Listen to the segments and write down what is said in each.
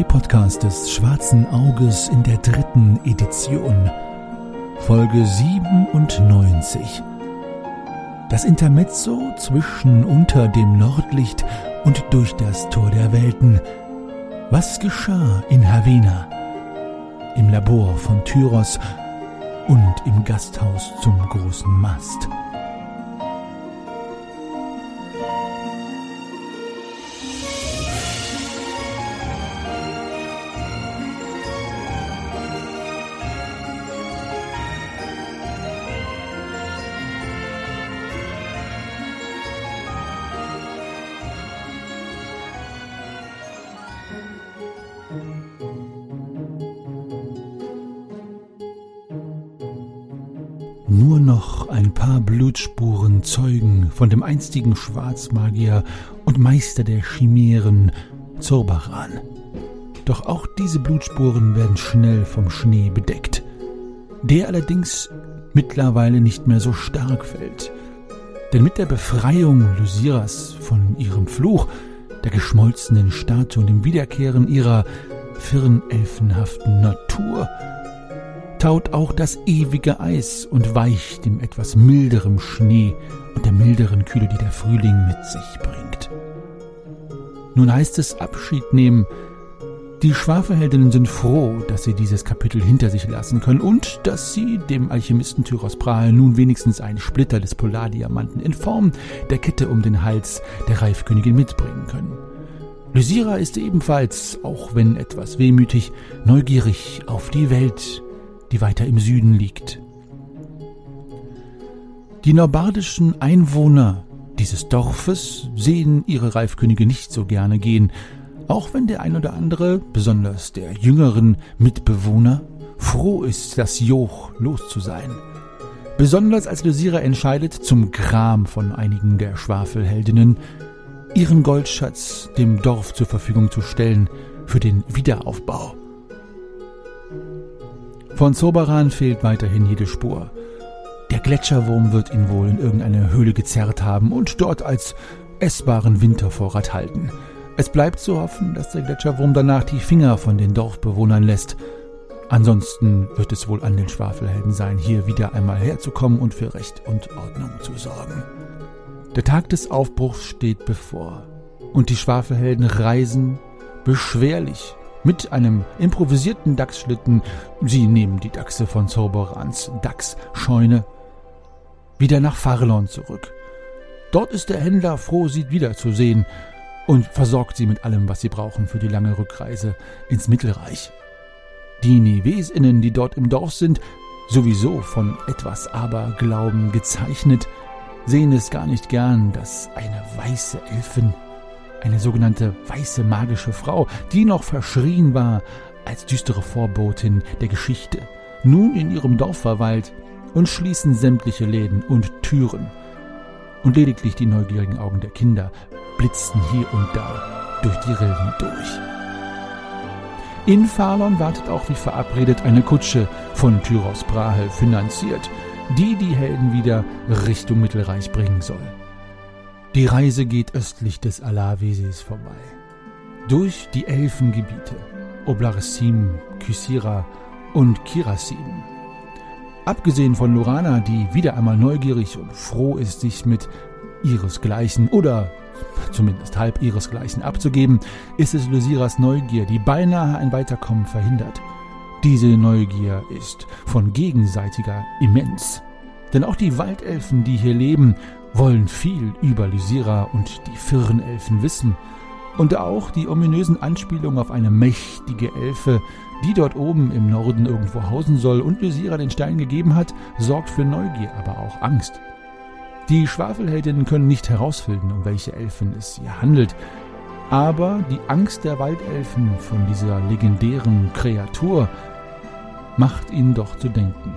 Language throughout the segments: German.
Ein Let's Play Podcast des Schwarzen Auges in der dritten Edition. Folge 97. Das Intermezzo zwischen unter dem Nordlicht und durch das Tor der Welten. Was geschah in Havena? Im Labor von Tyros und im Gasthaus zum großen Mast. Einstigen Schwarzmagier und Meister der Chimären Zorbaran. Doch auch diese Blutspuren werden schnell vom Schnee bedeckt, der allerdings mittlerweile nicht mehr so stark fällt. Denn mit der Befreiung Lysiras von ihrem Fluch, der geschmolzenen Statue und dem Wiederkehren ihrer firnelfenhaften Natur, taut auch das ewige Eis und weicht dem etwas milderem Schnee und der milderen Kühle, die der Frühling mit sich bringt. Nun heißt es Abschied nehmen. Die Schwafelheldinnen sind froh, dass sie dieses Kapitel hinter sich lassen können und dass sie dem Alchemisten Tyros Brahe nun wenigstens einen Splitter des Polardiamanten in Form der Kette um den Hals der Reifkönigin mitbringen können. Lysira ist ebenfalls, auch wenn etwas wehmütig, neugierig auf die Welt, die weiter im Süden liegt. Die norbardischen Einwohner dieses Dorfes sehen ihre Reifkönige nicht so gerne gehen, auch wenn der ein oder andere, besonders der jüngeren Mitbewohner, froh ist, das Joch los zu sein. Besonders als Lysira entscheidet, zum Gram von einigen der Schwafelheldinnen, ihren Goldschatz dem Dorf zur Verfügung zu stellen für den Wiederaufbau. Von Zoberan fehlt weiterhin jede Spur. Der Gletscherwurm wird ihn wohl in irgendeine Höhle gezerrt haben und dort als essbaren Wintervorrat halten. Es bleibt zu hoffen, dass der Gletscherwurm danach die Finger von den Dorfbewohnern lässt. Ansonsten wird es wohl an den Schwafelhelden sein, hier wieder einmal herzukommen und für Recht und Ordnung zu sorgen. Der Tag des Aufbruchs steht bevor und die Schwafelhelden reisen beschwerlich mit einem improvisierten Dachsschlitten, sie nehmen die Dachse von Zauberans Dachsscheune, wieder nach Farlon zurück. Dort ist der Händler froh, sie wiederzusehen und versorgt sie mit allem, was sie brauchen für die lange Rückreise ins Mittelreich. Die Nevesinnen, die dort im Dorf sind, sowieso von etwas Aberglauben gezeichnet, sehen es gar nicht gern, dass eine weiße Elfin eine sogenannte weiße magische Frau, die noch verschrien war als düstere Vorbotin der Geschichte, nun in ihrem Dorf verweilt und schließen sämtliche Läden und Türen. Und lediglich die neugierigen Augen der Kinder blitzten hier und da durch die Rillen durch. In Falon wartet auch wie verabredet eine Kutsche von Tyros Brahe finanziert, die die Helden wieder Richtung Mittelreich bringen soll. Die Reise geht östlich des Alavesees vorbei. Durch die Elfengebiete Oblaresim, Kysira und Kirasim. Abgesehen von Lorana, die wieder einmal neugierig und froh ist, sich mit ihresgleichen oder zumindest halb ihresgleichen abzugeben, ist es Lysiras Neugier, die beinahe ein Weiterkommen verhindert. Diese Neugier ist von gegenseitiger immens. Denn auch die Waldelfen, die hier leben, wollen viel über Lysira und die Firnelfen wissen und auch die ominösen Anspielungen auf eine mächtige Elfe, die dort oben im Norden irgendwo hausen soll und Lysira den Stein gegeben hat, sorgt für Neugier, aber auch Angst. Die Schwafelheldinnen können nicht herausfinden, um welche Elfen es hier handelt, aber die Angst der Waldelfen von dieser legendären Kreatur macht ihnen doch zu denken.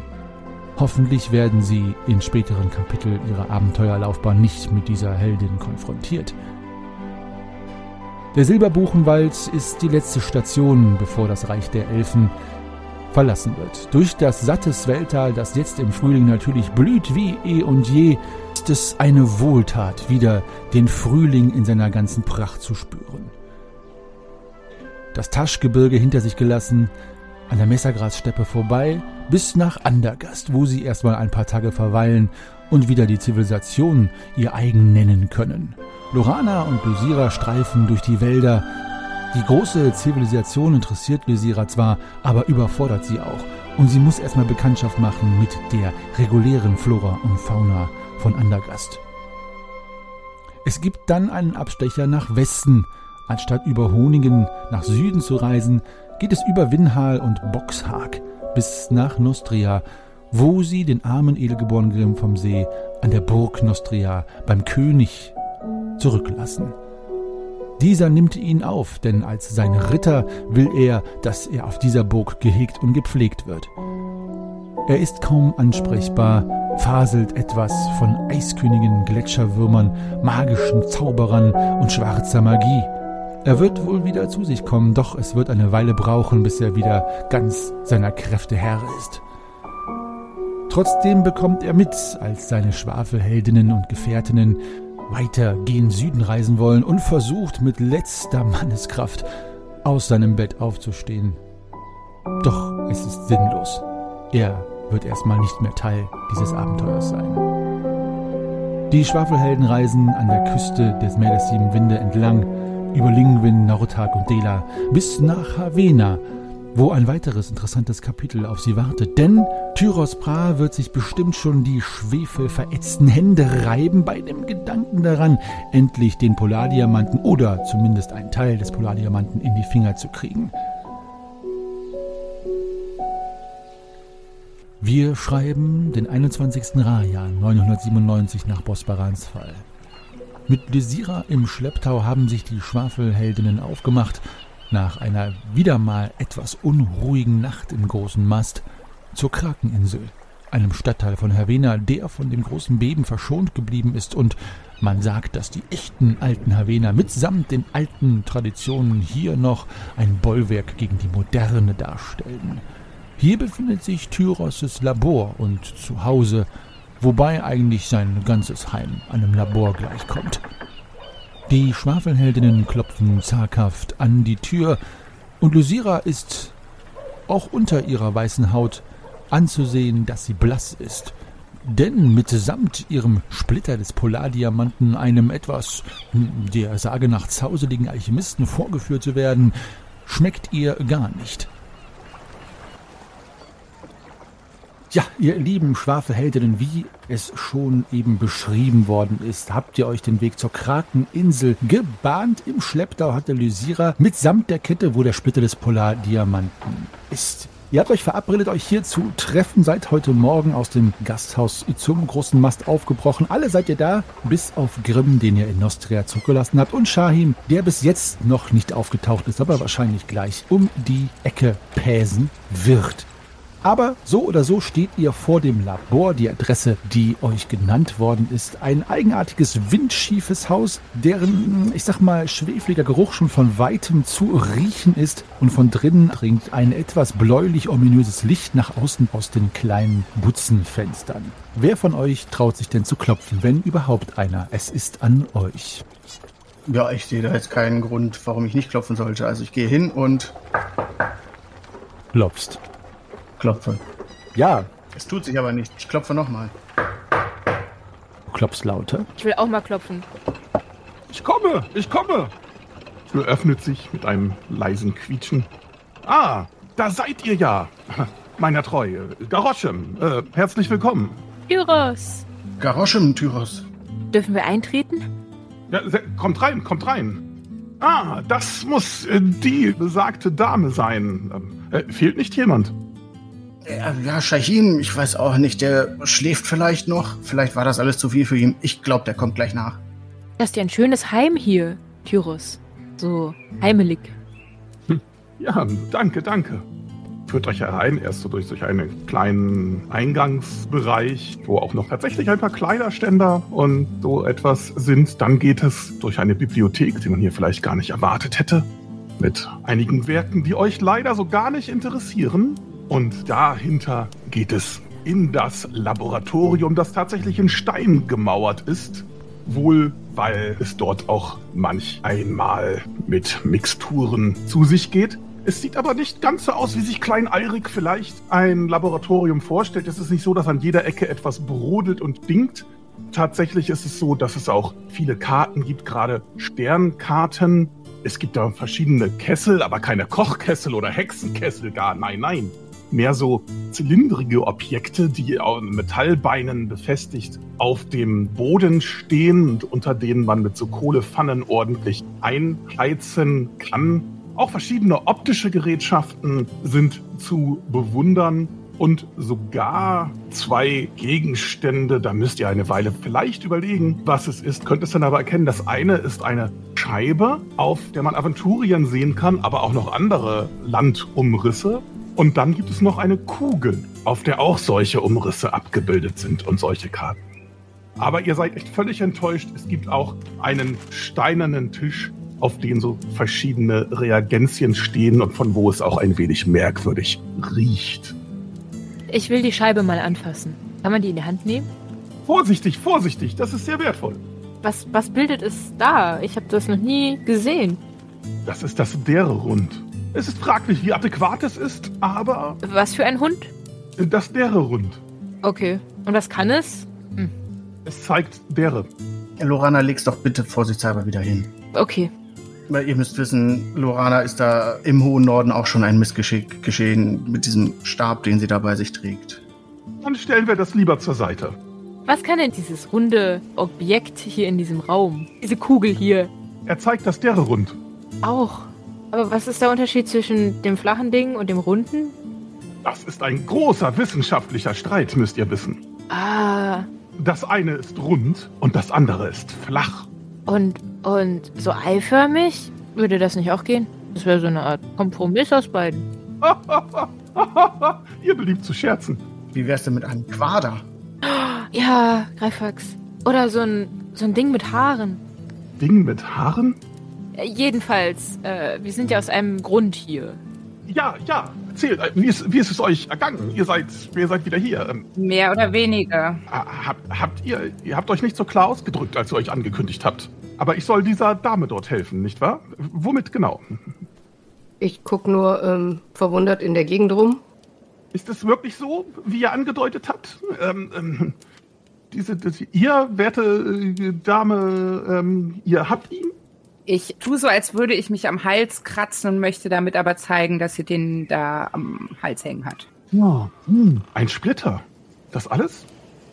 Hoffentlich werden sie in späteren Kapiteln ihrer Abenteuerlaufbahn nicht mit dieser Heldin konfrontiert. Der Silberbuchenwald ist die letzte Station, bevor das Reich der Elfen verlassen wird. Durch das satte Swelltal, das jetzt im Frühling natürlich blüht wie eh und je, ist es eine Wohltat, wieder den Frühling in seiner ganzen Pracht zu spüren. das Taschgebirge hinter sich gelassen, an der Messergrassteppe vorbei, bis nach Andergast, wo sie erstmal ein paar Tage verweilen und wieder die Zivilisation ihr eigen nennen können. Lorana und Lysira streifen durch die Wälder. Die große Zivilisation interessiert Lysira zwar, aber überfordert sie auch. Und sie muss erstmal Bekanntschaft machen mit der regulären Flora und Fauna von Andergast. Es gibt dann einen Abstecher nach Westen. Anstatt über Honingen nach Süden zu reisen, geht es über Winhal und Boxhaag bis nach Nostria, wo sie den armen Edelgeborenen Grimm vom See an der Burg Nostria beim König zurücklassen. Dieser nimmt ihn auf, denn als sein Ritter will er, dass er auf dieser Burg gehegt und gepflegt wird. Er ist kaum ansprechbar, faselt etwas von Eiskönigen, Gletscherwürmern, magischen Zauberern und schwarzer Magie. Er wird wohl wieder zu sich kommen, doch es wird eine Weile brauchen, bis er wieder ganz seiner Kräfte Herr ist. Trotzdem bekommt er mit, als seine Schwafelheldinnen und Gefährtinnen weiter gen Süden reisen wollen und versucht mit letzter Manneskraft aus seinem Bett aufzustehen. Doch es ist sinnlos. Er wird erstmal nicht mehr Teil dieses Abenteuers sein. Die Schwafelhelden reisen an der Küste des Meer der Sieben Winde entlang, über Lingwin, Nordhag und Dela bis nach Havena, wo ein weiteres interessantes Kapitel auf sie wartet. Denn Tyros Pra wird sich bestimmt schon die schwefelverätzten Hände reiben bei dem Gedanken daran, endlich den Polardiamanten oder zumindest einen Teil des Polardiamanten in die Finger zu kriegen. Wir schreiben den 21. Raja 997 nach Bosbarans Fall. Mit Desira im Schlepptau haben sich die Schwafelheldinnen aufgemacht, nach einer wieder mal etwas unruhigen Nacht im großen Mast zur Krakeninsel, einem Stadtteil von Havena, der von dem großen Beben verschont geblieben ist und man sagt, dass die echten alten Havener mitsamt den alten Traditionen hier noch ein Bollwerk gegen die Moderne darstellen. Hier befindet sich Tyros' Labor und zu Hause, wobei eigentlich sein ganzes Heim einem Labor gleichkommt. Die Schwafelheldinnen klopfen zaghaft an die Tür und Lysira ist auch unter ihrer weißen Haut anzusehen, dass sie blass ist. Denn mitsamt ihrem Splitter des Polardiamanten, einem etwas der Sage nach zauseligen Alchemisten vorgeführt zu werden, schmeckt ihr gar nicht. Ja, ihr lieben Schwafelheldinnen, wie es schon eben beschrieben worden ist, habt ihr euch den Weg zur Krakeninsel gebahnt. Im Schlepptau hat der Lysira mitsamt der Kette, wo der Splitter des Polardiamanten ist. Ihr habt euch verabredet, euch hier zu treffen, seid heute Morgen aus dem Gasthaus zum großen Mast aufgebrochen. Alle seid ihr da, bis auf Grimm, den ihr in Nostria zurückgelassen habt, und Shahim, der bis jetzt noch nicht aufgetaucht ist, aber wahrscheinlich gleich um die Ecke päsen wird. Aber so oder so steht ihr vor dem Labor, die Adresse, die euch genannt worden ist. Ein eigenartiges, windschiefes Haus, deren, ich sag mal, schwefliger Geruch schon von weitem zu riechen ist. Und von drinnen dringt ein etwas bläulich-ominöses Licht nach außen aus den kleinen Butzenfenstern. Wer von euch traut sich denn zu klopfen, wenn überhaupt einer? Es ist an euch. Ja, ich sehe da jetzt keinen Grund, warum ich nicht klopfen sollte. Also ich gehe hin und klopfst klopfe. Ja. Es tut sich aber nicht. Ich klopfe nochmal. Du klopfst lauter. Ich will auch mal klopfen. Ich komme, ich komme. Die Tür öffnet sich mit einem leisen Quietschen. Ah, da seid ihr ja. Meiner Treue. Garoschem, äh, herzlich willkommen. Tyros. Garoschem, Tyros. Dürfen wir eintreten? Ja, kommt rein, kommt rein. Ah, das muss äh, die besagte Dame sein. Ähm, äh, fehlt nicht jemand? Ja, Shahim, ich weiß auch nicht, der schläft vielleicht noch. Vielleicht war das alles zu viel für ihn. Ich glaube, der kommt gleich nach. Das ist ja ein schönes Heim hier, Tyros. So heimelig. Hm. Ja, danke, danke. Führt euch herein, erst so durch, durch einen kleinen Eingangsbereich, wo auch noch tatsächlich ein paar Kleiderständer und so etwas sind. Dann geht es durch eine Bibliothek, die man hier vielleicht gar nicht erwartet hätte. Mit einigen Werken, die euch leider so gar nicht interessieren. Und dahinter geht es in das Laboratorium, das tatsächlich in Stein gemauert ist. wohl weil es dort auch manch einmal mit Mixturen zu sich geht. Es sieht aber nicht ganz so aus, wie sich Klein Eirik vielleicht ein Laboratorium vorstellt. Es ist nicht so, dass an jeder Ecke etwas brodelt und dingt. Tatsächlich ist es so, dass es auch viele Karten gibt, gerade Sternkarten. Es gibt da verschiedene Kessel, aber keine Kochkessel oder Hexenkessel gar. Nein, nein. Mehr so zylindrige Objekte, die an Metallbeinen befestigt auf dem Boden stehen und unter denen man mit so Kohlepfannen ordentlich einheizen kann. Auch verschiedene optische Gerätschaften sind zu bewundern und sogar zwei Gegenstände. Da müsst ihr eine Weile vielleicht überlegen, was es ist. Könnt es dann aber erkennen, das eine ist eine Scheibe, auf der man Aventurien sehen kann, aber auch noch andere Landumrisse. Und dann gibt es noch eine Kugel, auf der auch solche Umrisse abgebildet sind und solche Karten. Aber ihr seid echt völlig enttäuscht. Es gibt auch einen steinernen Tisch auf denen so verschiedene Reagenzien stehen und von wo es auch ein wenig merkwürdig riecht. Ich will die Scheibe mal anfassen. Kann man die in die Hand nehmen? Vorsichtig, vorsichtig, das ist sehr wertvoll. Was, was bildet es da? Ich habe das noch nie gesehen. Das ist das Derre-Rund. Es ist fraglich, wie adäquat es ist, aber. Was für ein Hund? Das Derre-Rund. Okay. Und was kann es? Hm. Es zeigt Derre. Lorana, leg's doch bitte vorsichtshalber wieder hin. Okay. Weil ihr müsst wissen, Lorana ist da im hohen Norden auch schon ein Missgeschick geschehen mit diesem Stab, den sie da bei sich trägt. Dann stellen wir das lieber zur Seite. Was kann denn dieses runde Objekt hier in diesem Raum? Diese Kugel hier? Er zeigt das dere rund. Auch. Aber was ist der Unterschied zwischen dem flachen Ding und dem runden? Das ist ein großer wissenschaftlicher Streit, müsst ihr wissen. Ah. Das eine ist rund und das andere ist flach. Und, und so eiförmig? Würde das nicht auch gehen? Das wäre so eine Art Kompromiss aus beiden. Ihr beliebt zu scherzen. Wie wär's denn mit einem Quader? Ja, Greifax. Oder so ein, so ein Ding mit Haaren. Ding mit Haaren? Äh, jedenfalls, äh, wir sind ja aus einem Grund hier. Ja, ja, erzählt. Äh, wie ist, wie ist es euch ergangen? Ihr seid, ihr seid wieder hier. Ähm, Mehr oder weniger. Habt, habt ihr, ihr habt euch nicht so klar ausgedrückt, als ihr euch angekündigt habt. Aber ich soll dieser Dame dort helfen, nicht wahr? Womit genau? Ich guck nur ähm, verwundert in der Gegend rum. Ist es wirklich so, wie ihr angedeutet habt? Ähm, ähm, diese, diese, ihr, werte äh, Dame, ähm, ihr habt ihn? Ich tue so, als würde ich mich am Hals kratzen und möchte damit aber zeigen, dass sie den da am Hals hängen hat. Ja, hm. ein Splitter. Das alles?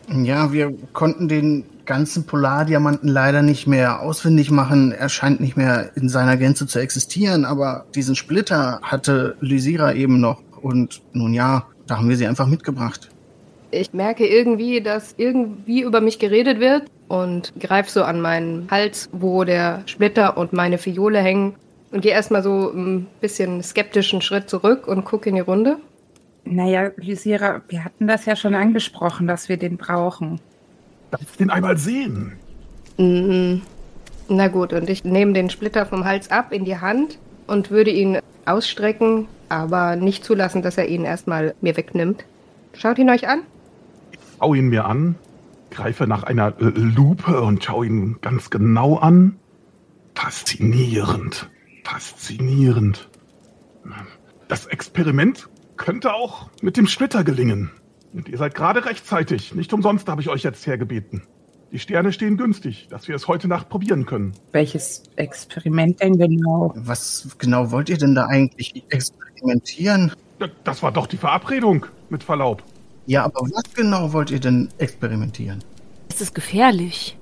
Ja, wir konnten den ganzen Polardiamanten leider nicht mehr ausfindig machen. Er scheint nicht mehr in seiner Gänze zu existieren, aber diesen Splitter hatte Lysira eben noch. Und nun ja, da haben wir sie einfach mitgebracht. Ich merke irgendwie, dass irgendwie über mich geredet wird und greife so an meinen Hals, wo der Splitter und meine Fiole hängen und gehe erstmal so ein bisschen skeptischen Schritt zurück und gucke in die Runde. Naja, Lysira, wir hatten das ja schon angesprochen, dass wir den brauchen. Darf ich den einmal sehen? Mhm. Na gut, und ich nehme den Splitter vom Hals ab in die Hand und würde ihn ausstrecken, aber nicht zulassen, dass er ihn erstmal mir wegnimmt. Schaut ihn euch an schaue ihn mir an, greife nach einer äh, Lupe und schaue ihn ganz genau an. Faszinierend, faszinierend. Das Experiment könnte auch mit dem Splitter gelingen. Und ihr seid gerade rechtzeitig. Nicht umsonst habe ich euch jetzt hergebeten. Die Sterne stehen günstig, dass wir es heute Nacht probieren können. Welches Experiment denn genau? Was genau wollt ihr denn da eigentlich experimentieren? Das war doch die Verabredung, mit Verlaub. Ja, aber was genau wollt ihr denn experimentieren? Ist es gefährlich?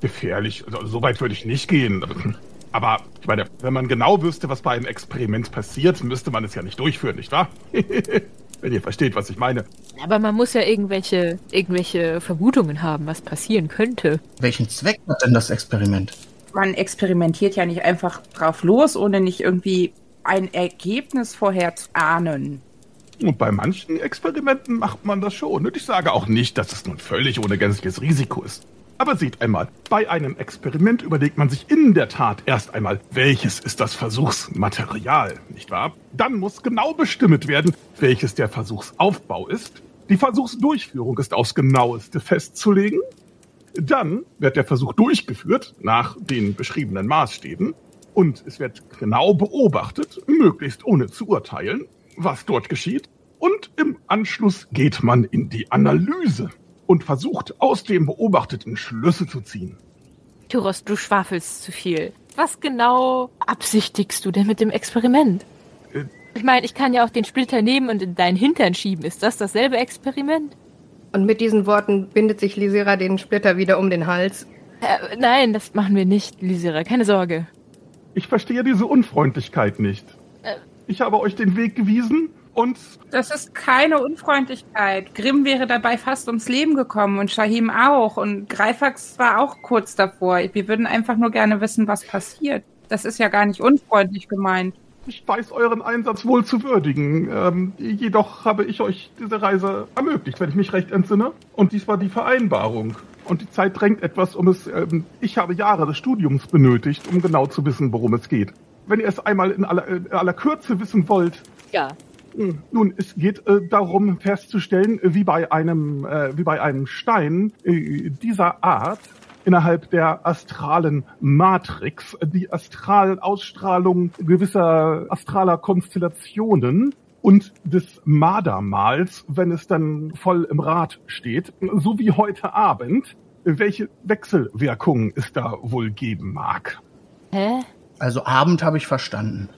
Gefährlich? Also, so weit würde ich nicht gehen. Aber ich meine, wenn man genau wüsste, was bei einem Experiment passiert, müsste man es ja nicht durchführen, nicht wahr? wenn ihr versteht, was ich meine. Aber man muss ja irgendwelche, irgendwelche Vermutungen haben, was passieren könnte. Welchen Zweck hat denn das Experiment? Man experimentiert ja nicht einfach drauf los, ohne nicht irgendwie ein Ergebnis vorher zu ahnen. Und bei manchen Experimenten macht man das schon. Und ich sage auch nicht, dass es nun völlig ohne gänzliches Risiko ist. Aber seht einmal, bei einem Experiment überlegt man sich in der Tat erst einmal, welches ist das Versuchsmaterial, nicht wahr? Dann muss genau bestimmt werden, welches der Versuchsaufbau ist. Die Versuchsdurchführung ist aufs genaueste festzulegen. Dann wird der Versuch durchgeführt nach den beschriebenen Maßstäben und es wird genau beobachtet, möglichst ohne zu urteilen, was dort geschieht. Und im Anschluss geht man in die Analyse und versucht aus dem Beobachteten Schlüsse zu ziehen. Tyros, du schwafelst zu viel. Was genau absichtigst du denn mit dem Experiment? Äh. Ich meine, ich kann ja auch den Splitter nehmen und in deinen Hintern schieben. Ist das dasselbe Experiment? Und mit diesen Worten bindet sich Lysira den Splitter wieder um den Hals. Äh, nein, das machen wir nicht, Lysira. Keine Sorge. Ich verstehe diese Unfreundlichkeit nicht. Ich habe euch den Weg gewiesen und Das ist keine Unfreundlichkeit. Grimm wäre dabei fast ums Leben gekommen und Shahim auch. Und Greifax war auch kurz davor. Wir würden einfach nur gerne wissen, was passiert. Das ist ja gar nicht unfreundlich gemeint. ich weiß euren Einsatz wohl zu würdigen. Ähm, jedoch habe ich euch diese Reise ermöglicht, wenn ich mich recht entsinne. Und dies war die Vereinbarung. Und die Zeit drängt etwas, um es. Ähm, ich habe Jahre des Studiums benötigt, um genau zu wissen, worum es geht. Wenn ihr es einmal in aller, in aller Kürze wissen wollt, Ja. Hm, Nun, es geht äh, darum festzustellen, äh, wie bei einem, äh, wie bei einem Stein äh, dieser Art innerhalb der astralen Matrix äh, die Astralausstrahlung gewisser astraler Konstellationen und des Mardermals, wenn es dann voll im Rad steht, so wie heute Abend, äh, welche Wechselwirkungen es da wohl geben mag. Hä? Also Abend habe ich verstanden.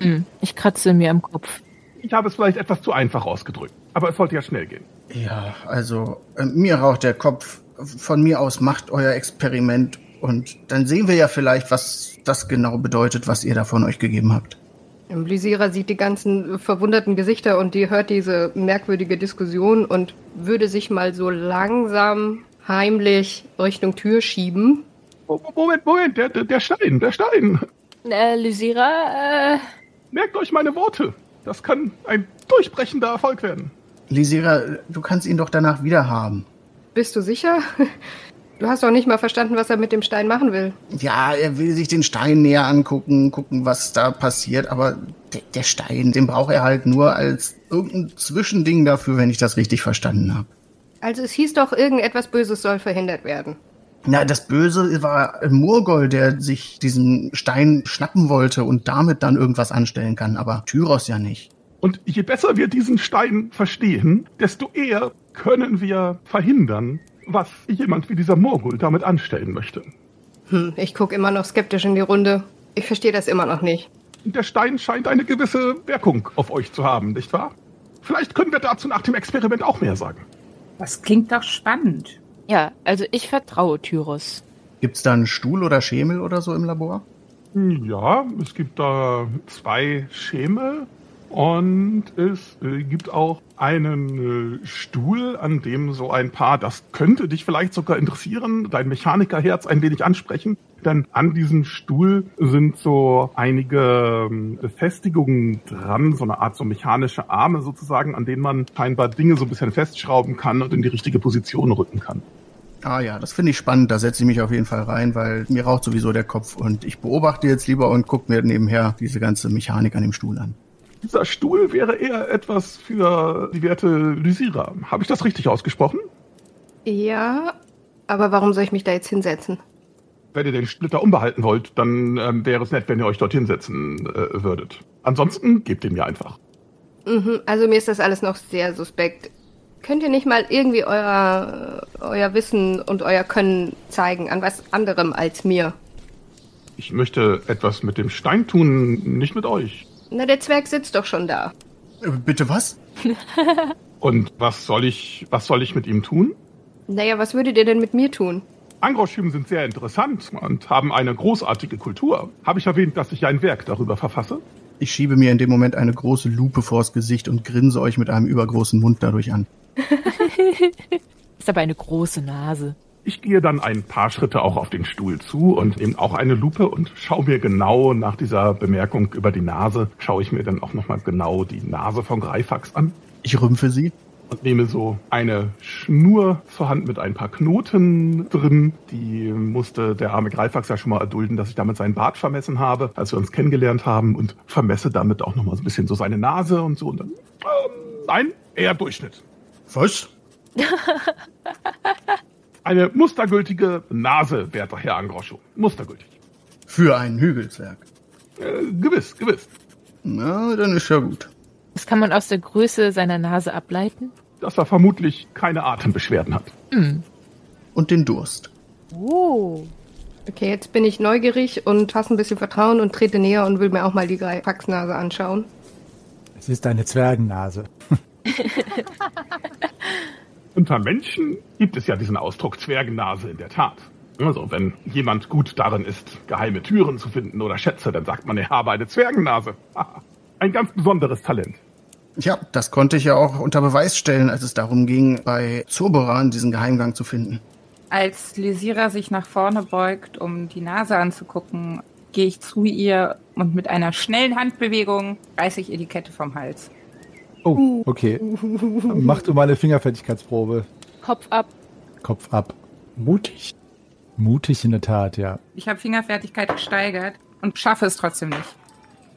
Hm, ich kratze mir am Kopf. Ich habe es vielleicht etwas zu einfach ausgedrückt, aber es sollte ja schnell gehen. Ja, also äh, mir raucht der Kopf. Von mir aus macht euer Experiment und dann sehen wir ja vielleicht, was das genau bedeutet, was ihr da von euch gegeben habt. Lysira sieht die ganzen verwunderten Gesichter und die hört diese merkwürdige Diskussion und würde sich mal so langsam heimlich Richtung Tür schieben. Mo- Moment, Moment, der, der Stein, der Stein. Äh, Lysira, äh, Merkt euch meine Worte. Das kann ein durchbrechender Erfolg werden. Lisira, du kannst ihn doch danach wieder haben. Bist du sicher? Du hast doch nicht mal verstanden, was er mit dem Stein machen will. Ja, er will sich den Stein näher angucken, gucken, was da passiert, aber der, der Stein, den braucht er halt nur als irgendein Zwischending dafür, wenn ich das richtig verstanden habe. Also es hieß doch, irgendetwas Böses soll verhindert werden. Na, das Böse war Murgol, der sich diesen Stein schnappen wollte und damit dann irgendwas anstellen kann, aber Tyros ja nicht. Und je besser wir diesen Stein verstehen, desto eher können wir verhindern, was jemand wie dieser Morgul damit anstellen möchte. Hm, ich gucke immer noch skeptisch in die Runde. Ich verstehe das immer noch nicht. Der Stein scheint eine gewisse Wirkung auf euch zu haben, nicht wahr? Vielleicht können wir dazu nach dem Experiment auch mehr sagen. Das klingt doch spannend. Ja, also ich vertraue Tyros. Gibt's da einen Stuhl oder Schemel oder so im Labor? Ja, es gibt da zwei Schemel und es äh, gibt auch einen äh, Stuhl, an dem so ein paar, das könnte dich vielleicht sogar interessieren, dein Mechanikerherz ein wenig ansprechen, denn an diesem Stuhl sind so einige ähm, Befestigungen dran, so eine Art so mechanische Arme sozusagen, an denen man scheinbar Dinge so ein bisschen festschrauben kann und in die richtige Position rücken kann. Ah ja, das finde ich spannend, da setze ich mich auf jeden Fall rein, weil mir raucht sowieso der Kopf und ich beobachte jetzt lieber und gucke mir nebenher diese ganze Mechanik an dem Stuhl an. Dieser Stuhl wäre eher etwas für die werte Lysira. Habe ich das richtig ausgesprochen? Ja, aber warum soll ich mich da jetzt hinsetzen? Wenn ihr den Splitter umbehalten wollt, dann ähm, wäre es nett, wenn ihr euch dorthin setzen äh, würdet. Ansonsten gebt ihn mir einfach. Mhm, also mir ist das alles noch sehr suspekt. Könnt ihr nicht mal irgendwie euer, euer Wissen und euer Können zeigen an was anderem als mir? Ich möchte etwas mit dem Stein tun, nicht mit euch. Na, der Zwerg sitzt doch schon da. Äh, Bitte was? Und was soll ich, was soll ich mit ihm tun? Naja, was würdet ihr denn mit mir tun? Angroschüben sind sehr interessant und haben eine großartige Kultur. Habe ich erwähnt, dass ich ein Werk darüber verfasse? Ich schiebe mir in dem Moment eine große Lupe vors Gesicht und grinse euch mit einem übergroßen Mund dadurch an. Ist aber eine große Nase. Ich gehe dann ein paar Schritte auch auf den Stuhl zu und nehme auch eine Lupe und schaue mir genau nach dieser Bemerkung über die Nase, schaue ich mir dann auch nochmal genau die Nase von Greifax an Ich rümpfe sie. und nehme so eine Schnur zur Hand mit ein paar Knoten drin. Die musste der arme Greifax ja schon mal erdulden, dass ich damit seinen Bart vermessen habe, als wir uns kennengelernt haben und vermesse damit auch nochmal so ein bisschen so seine Nase und so und dann, ähm, nein, eher Durchschnitt. Was? Eine mustergültige Nase, werter Herr Angroscho. Mustergültig. Für einen Hügelzwerg. Äh, gewiss, gewiss. Na, dann ist ja gut. Das kann man aus der Größe seiner Nase ableiten. Dass er vermutlich keine Atembeschwerden hat. Hm. Und den Durst. Oh. Okay, jetzt bin ich neugierig und fasse ein bisschen Vertrauen und trete näher und will mir auch mal die Faxnase anschauen. Es ist eine Zwergennase. Unter Menschen gibt es ja diesen Ausdruck Zwergennase in der Tat. Also, wenn jemand gut darin ist, geheime Türen zu finden oder Schätze, dann sagt man, er habe eine Zwergennase. Ein ganz besonderes Talent. Ja, das konnte ich ja auch unter Beweis stellen, als es darum ging, bei Zurboran diesen Geheimgang zu finden. Als Lysira sich nach vorne beugt, um die Nase anzugucken, gehe ich zu ihr und mit einer schnellen Handbewegung reiße ich ihr die Kette vom Hals. Oh, okay. Mach du mal eine Fingerfertigkeitsprobe. Kopf ab. Kopf ab. Mutig. Mutig in der Tat, ja. Ich habe Fingerfertigkeit gesteigert und schaffe es trotzdem nicht.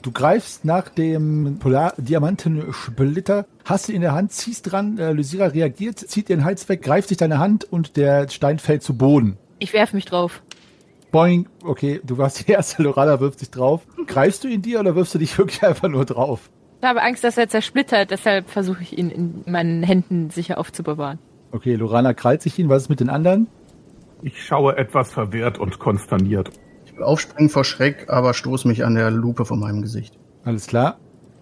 Du greifst nach dem Polar-Diamantensplitter, hast ihn in der Hand, ziehst dran, äh, Lysira reagiert, zieht ihren Hals weg, greift sich deine Hand und der Stein fällt zu Boden. Ich werfe mich drauf. Boing, okay, du warst die erste, Lorana wirft sich drauf. Greifst du ihn dir oder wirfst du dich wirklich einfach nur drauf? Ich habe Angst, dass er zersplittert, deshalb versuche ich ihn in meinen Händen sicher aufzubewahren. Okay, Lorana krallt sich ihn. Was ist mit den anderen? Ich schaue etwas verwirrt und konsterniert. Ich will aufspringen vor Schreck, aber stoße mich an der Lupe von meinem Gesicht. Alles klar.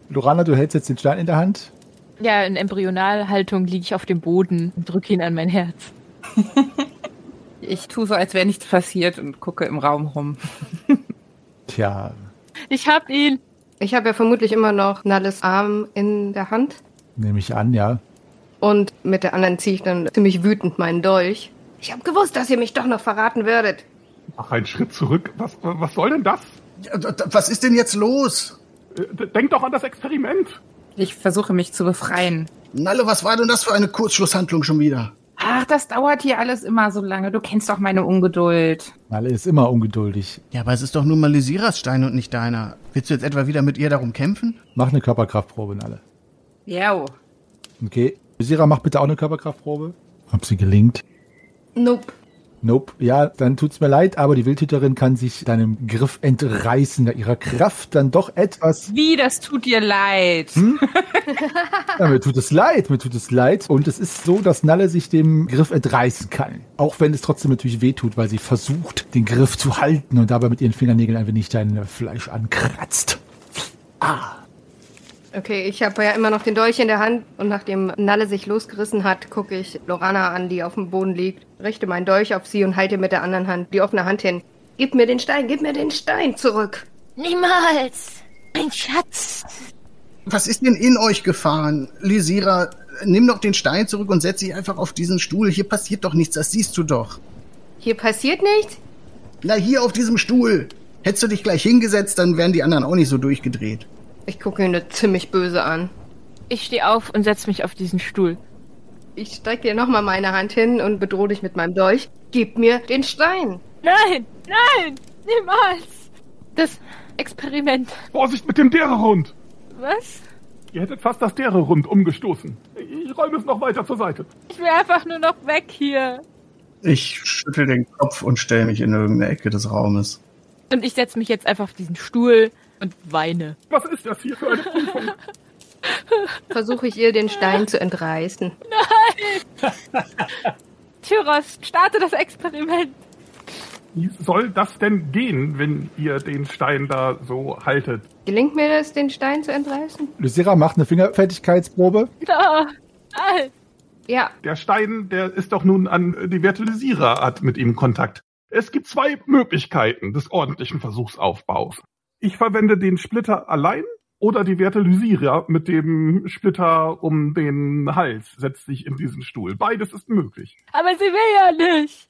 Lorana, du hältst jetzt den Stein in der Hand. Ja, in Embryonalhaltung liege ich auf dem Boden und drücke ihn an mein Herz. Ich tue so, als wäre nichts passiert und gucke im Raum rum. Tja, Ich hab ihn. Ich habe ja vermutlich immer noch Nalles Arm in der Hand nehme ich an, ja. und mit der anderen ziehe ich dann ziemlich wütend meinen Dolch. Ich habe gewusst, dass ihr mich doch noch verraten würdet. Mach einen Schritt zurück. Was, was soll denn das? Was ist denn jetzt los? Äh, Denk doch an das Experiment. Ich versuche mich zu befreien. Nalle, was war denn das für eine Kurzschlusshandlung schon wieder? Ach, das dauert hier alles immer so lange. Du kennst doch meine Ungeduld. Nalle ist immer ungeduldig. Ja, aber es ist doch nur mal Lysiras Stein und nicht deiner. Willst du jetzt etwa wieder mit ihr darum kämpfen? Mach eine Körperkraftprobe, Nalle. Ja. Okay. Sira, mach bitte auch eine Körperkraftprobe. Ob sie gelingt. Nope. Nope. Ja, dann tut's mir leid, aber die Wildhüterin kann sich deinem Griff entreißen, da ihrer Kraft dann doch etwas. Wie, das tut dir leid. Ja, mir tut es leid, mir tut es leid. Und es ist so, dass Nalle sich dem Griff entreißen kann. Auch wenn es trotzdem natürlich wehtut, weil sie versucht, den Griff zu halten und dabei mit ihren Fingernägeln ein wenig dein Fleisch ankratzt. Okay, ich habe ja immer noch den Dolch in der Hand und nachdem Nalle sich losgerissen hat, gucke ich Lorana an, die auf dem Boden liegt, richte meinen Dolch auf sie und halte mit der anderen Hand die offene Hand hin. Gib mir den Stein, gib mir den Stein zurück. Niemals. Mein Schatz. Was ist denn in euch gefahren? Lysira, nimm doch den Stein zurück und setz dich einfach auf diesen Stuhl. Hier passiert doch nichts, das siehst du doch. Hier passiert nichts? Na, hier auf diesem Stuhl. Hättest du dich gleich hingesetzt, dann wären die anderen auch nicht so durchgedreht. Ich gucke ihn nur ziemlich böse an. Ich stehe auf und setze mich auf diesen Stuhl. Ich strecke dir nochmal meine Hand hin und bedrohe dich mit meinem Dolch. Gib mir den Stein. Nein, nein, niemals. Das Experiment. Vorsicht mit dem Derehund. Was? Ihr hättet fast das Derehund umgestoßen. Ich räume es noch weiter zur Seite. Ich will einfach nur noch weg hier. Ich schüttel den Kopf und stelle mich in irgendeine Ecke des Raumes. Und ich setze mich jetzt einfach auf diesen Stuhl und weine. Was ist das hier für eine Prüfung? Versuche ich ihr den Stein zu entreißen. Tyros, starte das Experiment. Wie soll das denn gehen, wenn ihr den Stein da so haltet? Gelingt mir das, den Stein zu entreißen? Lysira macht eine Fingerfertigkeitsprobe. Da. Nein. Ja, Der Stein, der ist doch nun an die Virtualisierer, hat mit ihm Kontakt. Es gibt zwei Möglichkeiten des ordentlichen Versuchsaufbaus. Ich verwende den Splitter allein oder die Virtualisierer mit dem Splitter um den Hals setzt sich in diesen Stuhl. Beides ist möglich. Aber sie will ja nicht.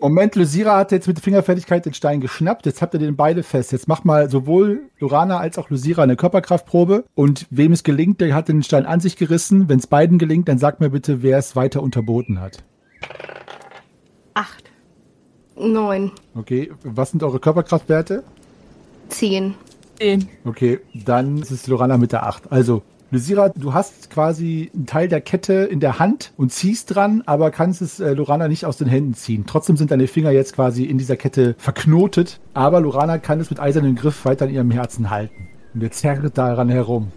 Moment, Lysira hat jetzt mit Fingerfertigkeit den Stein geschnappt. Jetzt habt ihr den beide fest. Jetzt macht mal sowohl Lorana als auch Lysira eine Körperkraftprobe. Und wem es gelingt, der hat den Stein an sich gerissen. Wenn es beiden gelingt, dann sagt mir bitte, wer es weiter unterboten hat. Acht. neun, Okay, was sind eure Körperkraftwerte? Zehn. Zehn. Okay, dann ist es Lorana mit der 8. Also, Lysira, du hast quasi einen Teil der Kette in der Hand und ziehst dran, aber kannst es äh, Lorana nicht aus den Händen ziehen. Trotzdem sind deine Finger jetzt quasi in dieser Kette verknotet, aber Lorana kann es mit eisernem Griff weiter in ihrem Herzen halten. Und jetzt zerrt daran herum.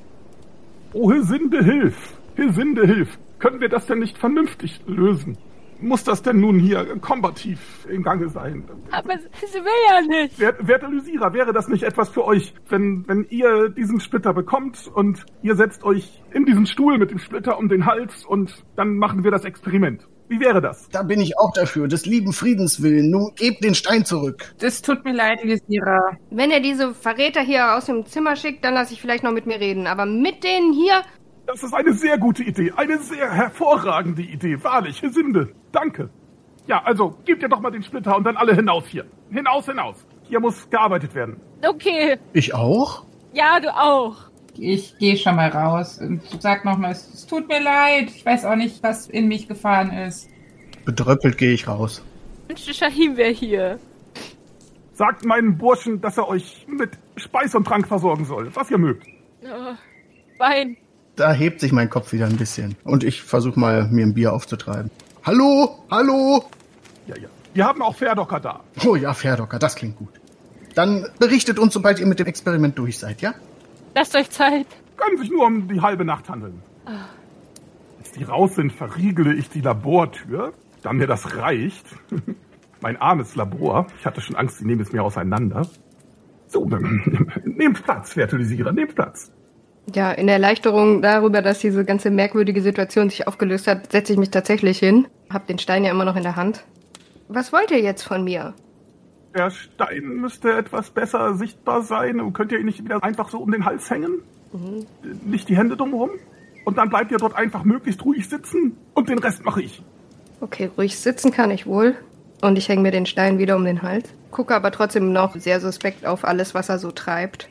Oh, Hesinde, hilf! Hesinde, hilf! Können wir das denn nicht vernünftig lösen? Muss das denn nun hier kombativ im Gange sein? Aber sie will ja nicht. Wer- Werte Lysira, wäre das nicht etwas für euch, wenn, wenn ihr diesen Splitter bekommt und ihr setzt euch in diesen Stuhl mit dem Splitter um den Hals und dann machen wir das Experiment? Wie wäre das? Da bin ich auch dafür, des lieben Friedens willen. Nun gebt den Stein zurück. Das tut mir leid, Lysira. Wenn er diese Verräter hier aus dem Zimmer schickt, dann lasse ich vielleicht noch mit mir reden. Aber mit denen hier, Das ist eine sehr gute Idee, eine sehr hervorragende Idee, wahrlich, Hesinde. Danke. Ja, also, gebt ihr doch mal den Splitter und dann alle hinaus hier. Hinaus, hinaus. Hier muss gearbeitet werden. Okay. Ich auch? Ja, du auch. Ich gehe schon mal raus und sag nochmal, es, es tut mir leid. Ich weiß auch nicht, was in mich gefahren ist. Bedröppelt gehe ich raus. Ich wünschte, Shahim wäre hier. Sagt meinem Burschen, dass er euch mit Speis und Trank versorgen soll, was ihr mögt. Oh, Wein. Da hebt sich mein Kopf wieder ein bisschen. Und ich versuche mal, mir ein Bier aufzutreiben. Hallo? Hallo? Ja, ja. Wir haben auch Pferdocker da. Oh ja, Fairdocker, das klingt gut. Dann berichtet uns, sobald ihr mit dem Experiment durch seid, ja? Lasst euch Zeit. Können sich nur um die halbe Nacht handeln. Als die raus sind, verriegele ich die Labortür, da mir das reicht. mein armes Labor. Ich hatte schon Angst, sie nehmen es mir auseinander. So, nehmt Platz, werte Lysira, nehmt Platz. Ja, in Erleichterung darüber, dass diese ganze merkwürdige Situation sich aufgelöst hat, setze ich mich tatsächlich hin. Hab den Stein ja immer noch in der Hand. Was wollt ihr jetzt von mir? Der Stein müsste etwas besser sichtbar sein. Könnt ihr ihn nicht wieder einfach so um den Hals hängen? Nicht die Hände drumherum? Und dann bleibt ihr dort einfach möglichst ruhig sitzen und den Rest mache ich. Okay, ruhig sitzen kann ich wohl. Und ich hänge mir den Stein wieder um den Hals. Gucke aber trotzdem noch sehr suspekt auf alles, was er so treibt.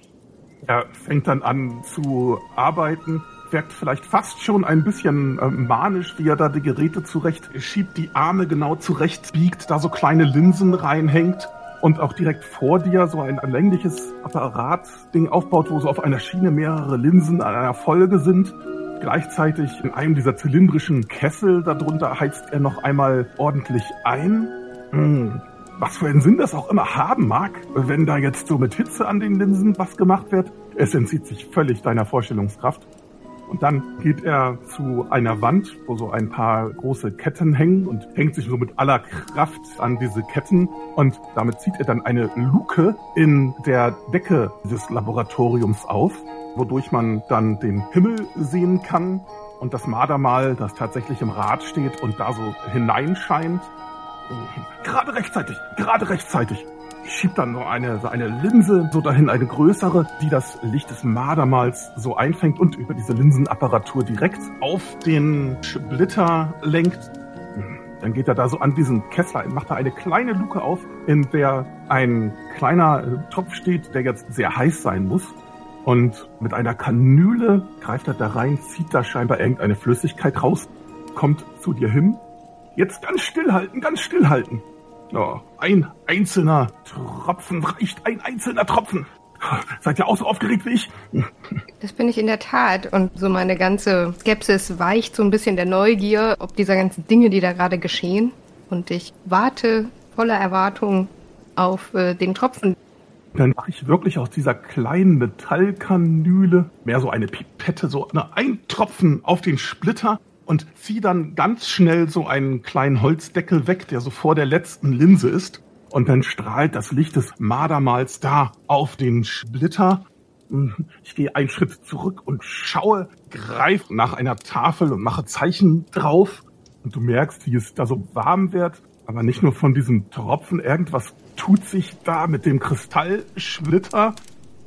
Er fängt dann an zu arbeiten, wirkt vielleicht fast schon ein bisschen äh, manisch, wie er da die Geräte zurecht schiebt, die Arme genau zurecht biegt, da so kleine Linsen reinhängt und auch direkt vor dir so ein, ein längliches Apparatding aufbaut, wo so auf einer Schiene mehrere Linsen an einer Folge sind. Gleichzeitig in einem dieser zylindrischen Kessel darunter heizt er noch einmal ordentlich ein. Hm, was für einen Sinn das auch immer haben mag, wenn da jetzt so mit Hitze an den Linsen was gemacht wird. Es entzieht sich völlig deiner Vorstellungskraft. Und dann geht er zu einer Wand, wo so ein paar große Ketten hängen und hängt sich so mit aller Kraft an diese Ketten. Und damit zieht er dann eine Luke in der Decke des Laboratoriums auf, wodurch man dann den Himmel sehen kann und das Mardermal, das tatsächlich im Rad steht und da so hineinscheint. Gerade rechtzeitig, gerade rechtzeitig. Ich schieb dann nur eine, eine Linse so dahin, eine größere, die das Licht des Mardermals so einfängt und über diese Linsenapparatur direkt auf den Splitter lenkt. Dann geht er da so an diesen Kessler, macht da eine kleine Luke auf, in der ein kleiner äh, Topf steht, der jetzt sehr heiß sein muss. Und mit einer Kanüle greift er da rein, zieht da scheinbar irgendeine Flüssigkeit raus, kommt zu dir hin. Jetzt ganz stillhalten, ganz stillhalten. Ja, ein einzelner Tropfen reicht, ein einzelner Tropfen. Seid ihr auch so aufgeregt wie ich? Das bin ich in der Tat. Und so meine ganze Skepsis weicht so ein bisschen der Neugier, ob dieser ganzen Dinge, die da gerade geschehen. Und ich warte voller Erwartung auf äh, den Tropfen. Dann mache ich wirklich aus dieser kleinen Metallkanüle mehr so eine Pipette, so eine ein Tropfen auf den Splitter und ziehe dann ganz schnell so einen kleinen Holzdeckel weg, der so vor der letzten Linse ist. Und dann strahlt das Licht des Mardermals da auf den Splitter. Ich gehe einen Schritt zurück und schaue, greife nach einer Tafel und mache Zeichen drauf. Und du merkst, wie es da so warm wird. Aber nicht nur von diesem Tropfen, irgendwas tut sich da mit dem Kristallsplitter.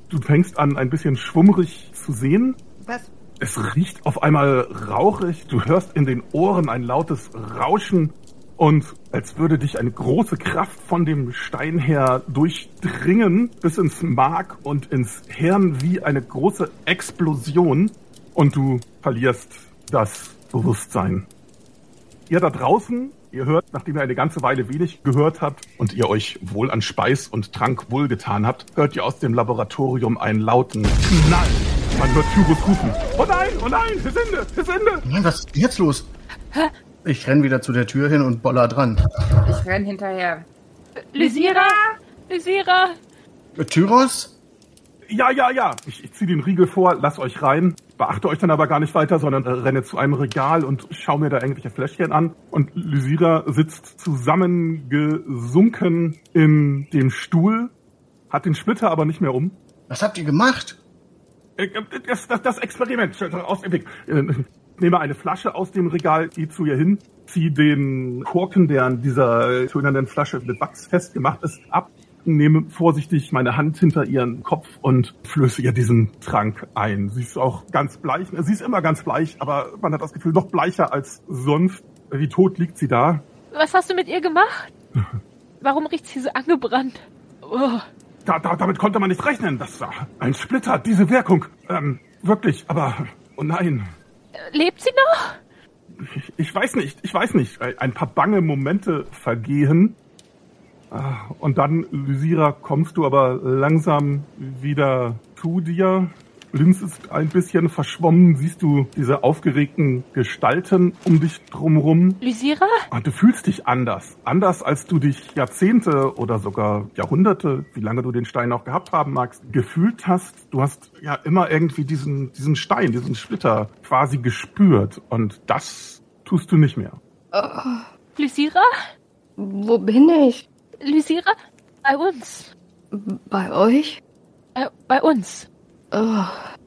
Du fängst an, ein bisschen schwummrig zu sehen. Was? Es riecht auf einmal rauchig. Du hörst in den Ohren ein lautes Rauschen und als würde dich eine große Kraft von dem Stein her durchdringen bis ins Mark und ins Hirn wie eine große Explosion und du verlierst das Bewusstsein. Ihr da draußen, ihr hört, nachdem ihr eine ganze Weile wenig gehört habt und ihr euch wohl an Speis und Trank wohlgetan habt, hört ihr aus dem Laboratorium einen lauten Knall Man hört Tyrus rufen. Oh nein, oh nein, Hesinde, Hesinde! Nein, was ist denn jetzt los? Ich renn wieder zu der Tür hin und boller dran. Ich renn hinterher. Lysira! Lysira! Äh, Tyros? Ja, ja, ja. Ich, ich ziehe den Riegel vor, lass euch rein. Beachte euch dann aber gar nicht weiter, sondern äh, renne zu einem Regal und schau mir da irgendwelche Fläschchen an. Und Lysira sitzt zusammengesunken in dem Stuhl, hat den Splitter aber nicht mehr um. Was habt ihr gemacht? Äh, Das, das, das Experiment aus dem Weg. Äh, Nehme eine Flasche aus dem Regal, gehe zu ihr hin, ziehe den Korken, der an dieser tönernen Flasche mit Wachs festgemacht ist, ab, nehme vorsichtig meine Hand hinter ihren Kopf und flöße ihr diesen Trank ein. Sie ist auch ganz bleich. Sie ist immer ganz bleich, aber man hat das Gefühl, noch bleicher als sonst. Wie tot liegt sie da. Was hast du mit ihr gemacht? Warum riecht sie so angebrannt? Oh. Da, da damit konnte man nicht rechnen. Das ein Splitter, hat diese Wirkung. Ähm, wirklich, aber oh nein. Lebt sie noch? Ich, ich weiß nicht, ich weiß nicht. Ein paar bange Momente vergehen. Ah, Und dann, Lysira, kommst du aber langsam wieder zu dir. Blinzelst ein bisschen verschwommen, siehst du diese aufgeregten Gestalten um dich drumherum. Lysira? Und du fühlst dich anders. Anders, als du dich Jahrzehnte oder sogar Jahrhunderte, wie lange du den Stein auch gehabt haben magst, gefühlt hast. Du hast ja immer irgendwie diesen, diesen Stein, diesen Splitter quasi gespürt. Und das tust du nicht mehr. Lysira? Wo bin ich? Lysira? Bei uns. Bei euch? Äh, bei uns. Oh,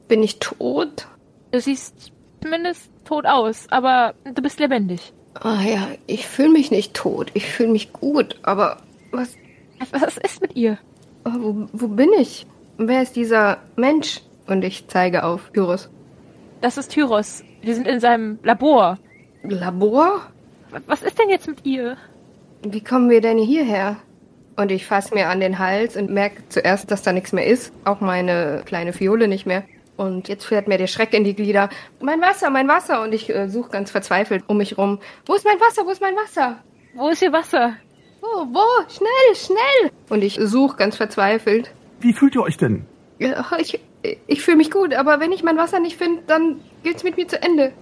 bin ich tot? Du siehst zumindest tot aus, aber du bist lebendig. Ah ja, ich fühle mich nicht tot. Ich fühle mich gut, aber was, Was ist mit ihr? oh, wo, wo bin ich? Wer ist dieser Mensch? Und ich zeige auf Pyrrhus. Das ist Tyros. Wir sind in seinem Labor. Labor? Was ist denn jetzt mit ihr? Wie kommen wir denn hierher? Und ich fasse mir an den Hals und merke zuerst, dass da nichts mehr ist. Auch meine kleine Fiole nicht mehr. Und jetzt fährt mir der Schreck in die Glieder. Mein Wasser, mein Wasser. Und ich äh, suche ganz verzweifelt um mich rum. Wo ist mein Wasser? Wo ist mein Wasser? Wo ist ihr Wasser? Wo, wo? Schnell, schnell. Und ich suche ganz verzweifelt. Wie fühlt ihr euch denn? Ja, Ich, ich fühle mich gut, aber wenn ich mein Wasser nicht finde, dann geht's mit mir zu Ende.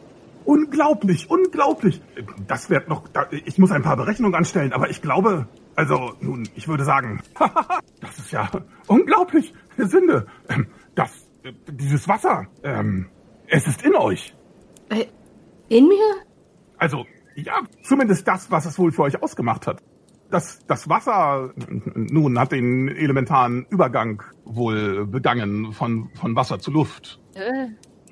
Unglaublich, unglaublich. Das wird noch, ich muss ein paar Berechnungen anstellen, aber ich glaube, also nun, ich würde sagen, das ist ja unglaublich. Sünde, ähm, das, äh, dieses Wasser, ähm, es ist in euch. Äh, In mir? Also, ja, zumindest das, was es wohl für euch ausgemacht hat. Das, das Wasser, nun, hat den elementaren Übergang wohl begangen von, von Wasser zu Luft. Äh,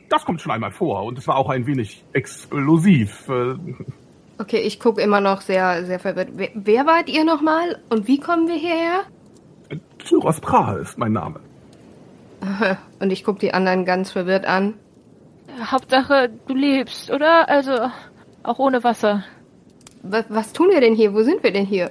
Das kommt schon einmal vor und es war auch ein wenig explosiv. Okay, ich gucke immer noch sehr, sehr verwirrt. Wer, wer wart ihr nochmal? Und wie kommen wir hierher? Tyros Prahe ist mein Name. Und ich gucke die anderen ganz verwirrt an. Hauptsache, du lebst, oder? Also, auch ohne Wasser. Was, was tun wir denn hier? Wo sind wir denn hier?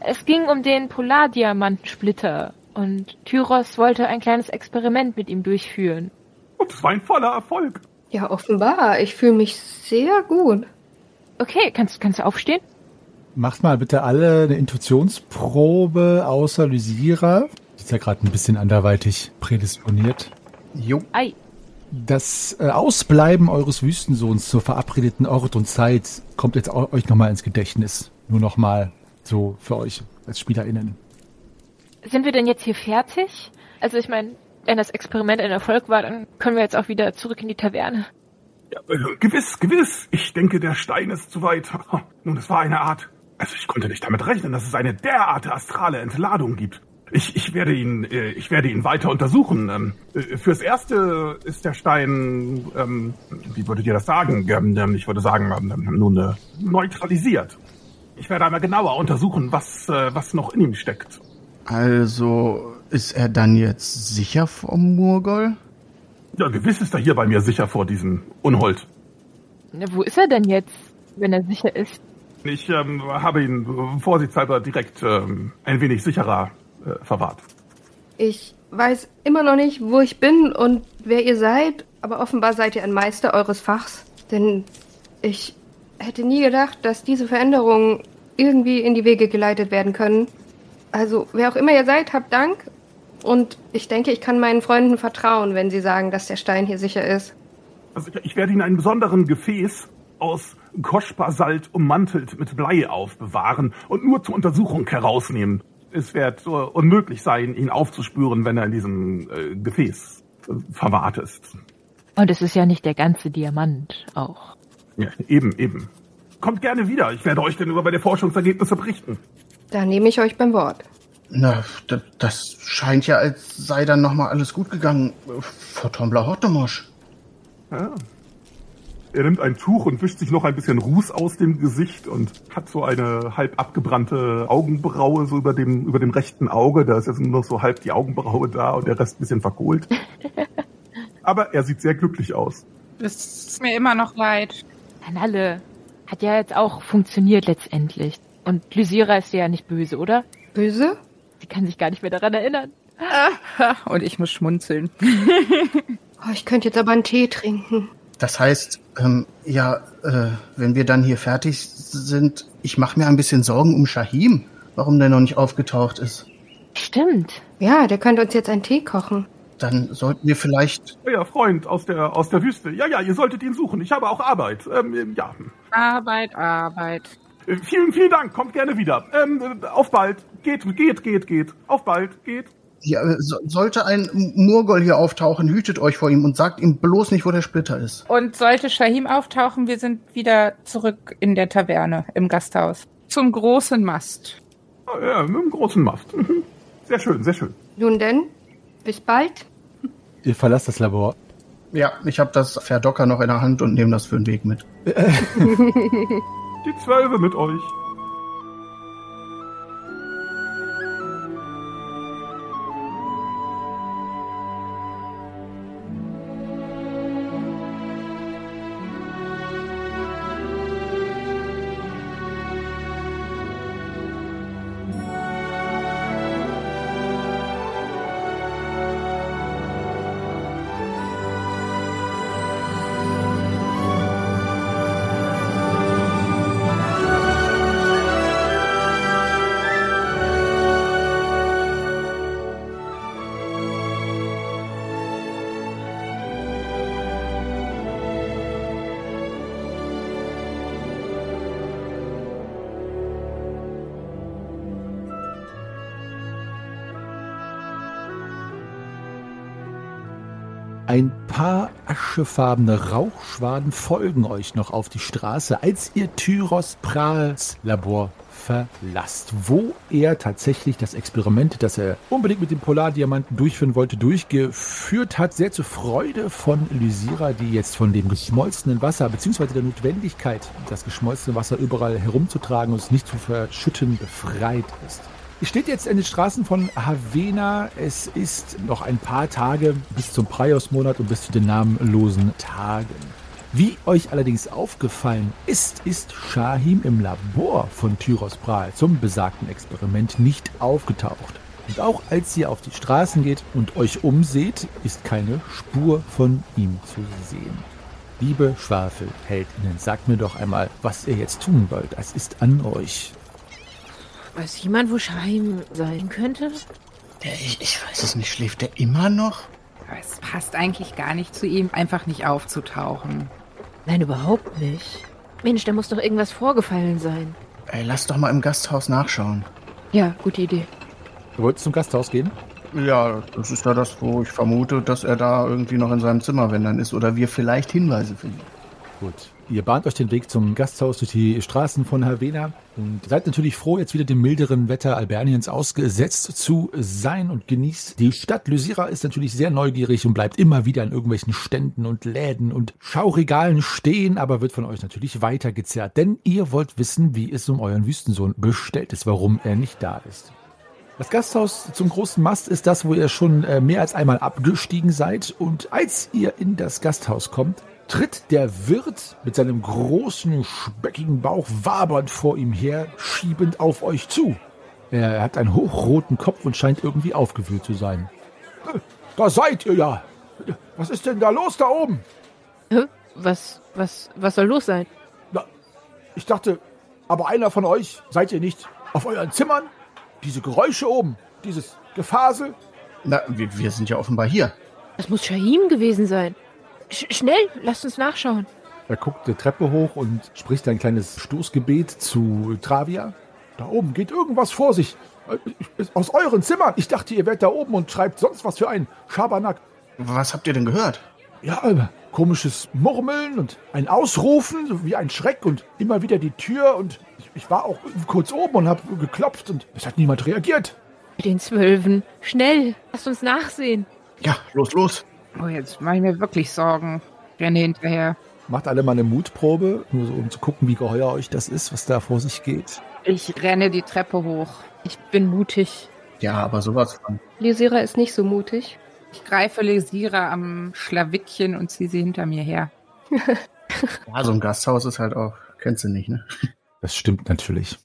Es ging um den Polardiamantensplitter. Und Tyros wollte ein kleines Experiment mit ihm durchführen. Und es war ein voller Erfolg. Ja, offenbar. Ich fühle mich sehr gut. Okay, kannst, kannst du aufstehen? Macht mal bitte alle eine Intuitionsprobe außer Lysira. Die ist ja gerade ein bisschen anderweitig prädisponiert. Jo. Ei. Das äh, Ausbleiben eures Wüstensohns zur verabredeten Ort und Zeit kommt jetzt euch nochmal ins Gedächtnis. Nur nochmal so für euch als SpielerInnen. Sind wir denn jetzt hier fertig? Also ich meine, wenn das Experiment ein Erfolg war, dann können wir jetzt auch wieder zurück in die Taverne. Ja, äh, gewiss, gewiss. Ich denke, der Stein ist zu weit. Nun, es war eine Art. Also ich konnte nicht damit rechnen, dass es eine derartige astrale Entladung gibt. Ich, ich werde ihn, äh, ich werde ihn weiter untersuchen. Ähm, äh, fürs Erste ist der Stein, ähm, wie würdet ihr das sagen? Ähm, ich würde sagen, nun neutralisiert. Ich werde einmal genauer untersuchen, was, was noch in ihm steckt. Also ist er dann jetzt sicher vom Murgol? Ja, gewiss ist er hier bei mir sicher vor diesem Unhold. Na, wo ist er denn jetzt, wenn er sicher ist? Ich ähm, habe ihn vorsichtshalber direkt ähm, ein wenig sicherer äh, verwahrt. Ich weiß immer noch nicht, wo ich bin und wer ihr seid, aber offenbar seid ihr ein Meister eures Fachs. Denn ich hätte nie gedacht, dass diese Veränderungen irgendwie in die Wege geleitet werden können. Also, wer auch immer ihr seid, habt Dank Und ich denke, ich kann meinen Freunden vertrauen, wenn sie sagen, dass der Stein hier sicher ist. Also ich, werde ihn in einem besonderen Gefäß aus Koschbasalt ummantelt mit Blei aufbewahren und nur zur Untersuchung herausnehmen. Es wird äh, unmöglich sein, ihn aufzuspüren, wenn er in diesem äh, Gefäß äh, verwahrt ist. Und es ist ja nicht der ganze Diamant auch. Ja, eben, eben. Kommt gerne wieder. Ich werde euch dann über meine Forschungsergebnisse berichten. Da nehme ich euch beim Wort. Na, das scheint ja, als sei dann nochmal alles gut gegangen. Frau Tombler Hottemosch. Ja. Er nimmt ein Tuch und wischt sich noch ein bisschen Ruß aus dem Gesicht und hat so eine halb abgebrannte Augenbraue so über dem, über dem rechten Auge. Da ist jetzt nur noch so halb die Augenbraue da und der Rest ein bisschen verkohlt. Aber er sieht sehr glücklich aus. Das ist mir immer noch leid. Kanalle. Hat ja jetzt auch funktioniert letztendlich. Und Lysira ist dir ja nicht böse, oder? Böse? Sie kann sich gar nicht mehr daran erinnern. Und ich muss schmunzeln. Oh, ich könnte jetzt aber einen Tee trinken. Das heißt, ähm, ja, äh, wenn wir dann hier fertig sind, ich mache mir ein bisschen Sorgen um Shahim, warum der noch nicht aufgetaucht ist. Stimmt. Ja, der könnte uns jetzt einen Tee kochen. Dann sollten wir vielleicht. Ja, Freund aus der, aus der Wüste. Ja, ja, ihr solltet ihn suchen. Ich habe auch Arbeit. Ähm, ja. Arbeit, Arbeit. Vielen, vielen Dank. Kommt gerne wieder. Ähm, äh, auf bald. Geht, geht, geht, geht. Auf bald. Geht. Ja, äh, so, sollte ein Murgol hier auftauchen, hütet euch vor ihm und sagt ihm bloß nicht, wo der Splitter ist. Und sollte Shahim auftauchen, wir sind wieder zurück in der Taverne im Gasthaus. Zum großen Mast. Ah, Ja, mit einem großen Mast. Mhm. Sehr schön, sehr schön. Nun denn, bis bald. Ihr verlasst das Labor. Ja, ich habe das Verdocker noch in der Hand und nehme das für den Weg mit. Die Zwölfe mit euch. Paar aschefarbene Rauchschwaden folgen euch noch auf die Straße, als ihr Tyros Prahls Labor verlasst, wo er tatsächlich das Experiment, das er unbedingt mit dem Polardiamanten durchführen wollte, durchgeführt hat. Sehr zur Freude von Lysira, die jetzt von dem geschmolzenen Wasser bzw. der Notwendigkeit, das geschmolzene Wasser überall herumzutragen und es nicht zu verschütten, befreit ist. Ihr steht jetzt in den Straßen von Havena. Es ist noch ein paar Tage bis zum Praios-Monat und bis zu den namenlosen Tagen. Wie euch allerdings aufgefallen ist, ist Shahim im Labor von Tyros Prahl zum besagten Experiment nicht aufgetaucht. Und auch als ihr auf die Straßen geht und euch umseht, ist keine Spur von ihm zu sehen. Liebe Schwafelheldinnen, sagt mir doch einmal, was ihr jetzt tun wollt. Es ist an euch. Weiß jemand, wo Scheim sein könnte? Der, ich, ich weiß es nicht, schläft der immer noch? Aber Es passt eigentlich gar nicht zu ihm, einfach nicht aufzutauchen. Nein, überhaupt nicht. Mensch, da muss doch irgendwas vorgefallen sein. Ey, lass doch mal im Gasthaus nachschauen. Ja, gute Idee. Du wolltest zum Gasthaus gehen? Ja, das ist ja das, wo ich vermute, dass er da irgendwie noch in seinem Zimmer, wenn dann ist, oder wir vielleicht Hinweise finden. Gut. Ihr bahnt euch den Weg zum Gasthaus durch die Straßen von Havena und seid natürlich froh, jetzt wieder dem milderen Wetter Alberniens ausgesetzt zu sein und genießt. Die Stadt Lysira ist natürlich sehr neugierig und bleibt immer wieder an irgendwelchen Ständen und Läden und Schauregalen stehen, aber wird von euch natürlich weitergezerrt, denn ihr wollt wissen, wie es um euren Wüstensohn bestellt ist, warum er nicht da ist. Das Gasthaus zum großen Mast ist das, wo ihr schon äh, mehr als einmal abgestiegen seid. Und als ihr in das Gasthaus kommt, tritt der Wirt mit seinem großen, speckigen Bauch wabernd vor ihm her, schiebend auf euch zu. Er hat einen hochroten Kopf und scheint irgendwie aufgewühlt zu sein. Da seid ihr ja. Was ist denn da los da oben? Hä? Was, was, was soll los sein? Na, ich dachte, aber einer von euch seid ihr nicht auf euren Zimmern? Diese Geräusche oben, dieses Gefasel. Na, wir, wir sind ja offenbar hier. Das muss Shahim gewesen sein. Sch schnell, lasst uns nachschauen. Er guckt die Treppe hoch und spricht ein kleines Stoßgebet zu Travia. Da oben geht irgendwas vor sich. Äh, Aus euren Zimmern. Ich dachte, ihr wärt da oben und schreibt sonst was für einen Schabernack. Was habt ihr denn gehört? Ja, äh, komisches Murmeln und ein Ausrufen, so wie ein Schreck und immer wieder die Tür und ich, ich war auch kurz oben und habe geklopft und es hat niemand reagiert. Mit den Zwölfen. Schnell, lasst uns nachsehen. Ja, los, los. Oh, jetzt mache ich mir wirklich Sorgen. Renne hinterher. Macht alle mal eine Mutprobe, nur so um zu gucken, wie geheuer euch das ist, was da vor sich geht. Ich renne die Treppe hoch. Ich bin mutig. Ja, aber sowas von. Lysira ist nicht so mutig. Ich greife Lesira am Schlawittchen und ziehe sie hinter mir her. Ja, so ein Gasthaus ist halt auch, kennst du nicht, ne? Das stimmt natürlich.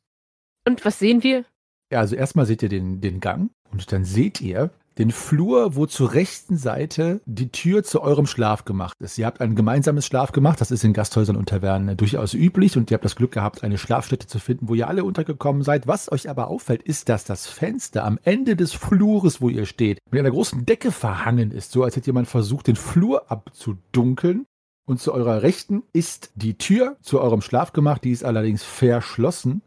Und was sehen wir? Ja, also erstmal seht ihr den, den Gang und dann seht ihr den Flur, wo zur rechten Seite die Tür zu eurem Schlaf gemacht ist. Ihr habt ein gemeinsames Schlaf gemacht, das ist in Gasthäusern und Tavernen durchaus üblich und ihr habt das Glück gehabt, eine Schlafstätte zu finden, wo ihr alle untergekommen seid. Was euch aber auffällt, ist, dass das Fenster am Ende des Flures, wo ihr steht, mit einer großen Decke verhangen ist, so als hätte jemand versucht, den Flur abzudunkeln. Und zu eurer Rechten ist die Tür zu eurem Schlafgemach, die ist allerdings verschlossen.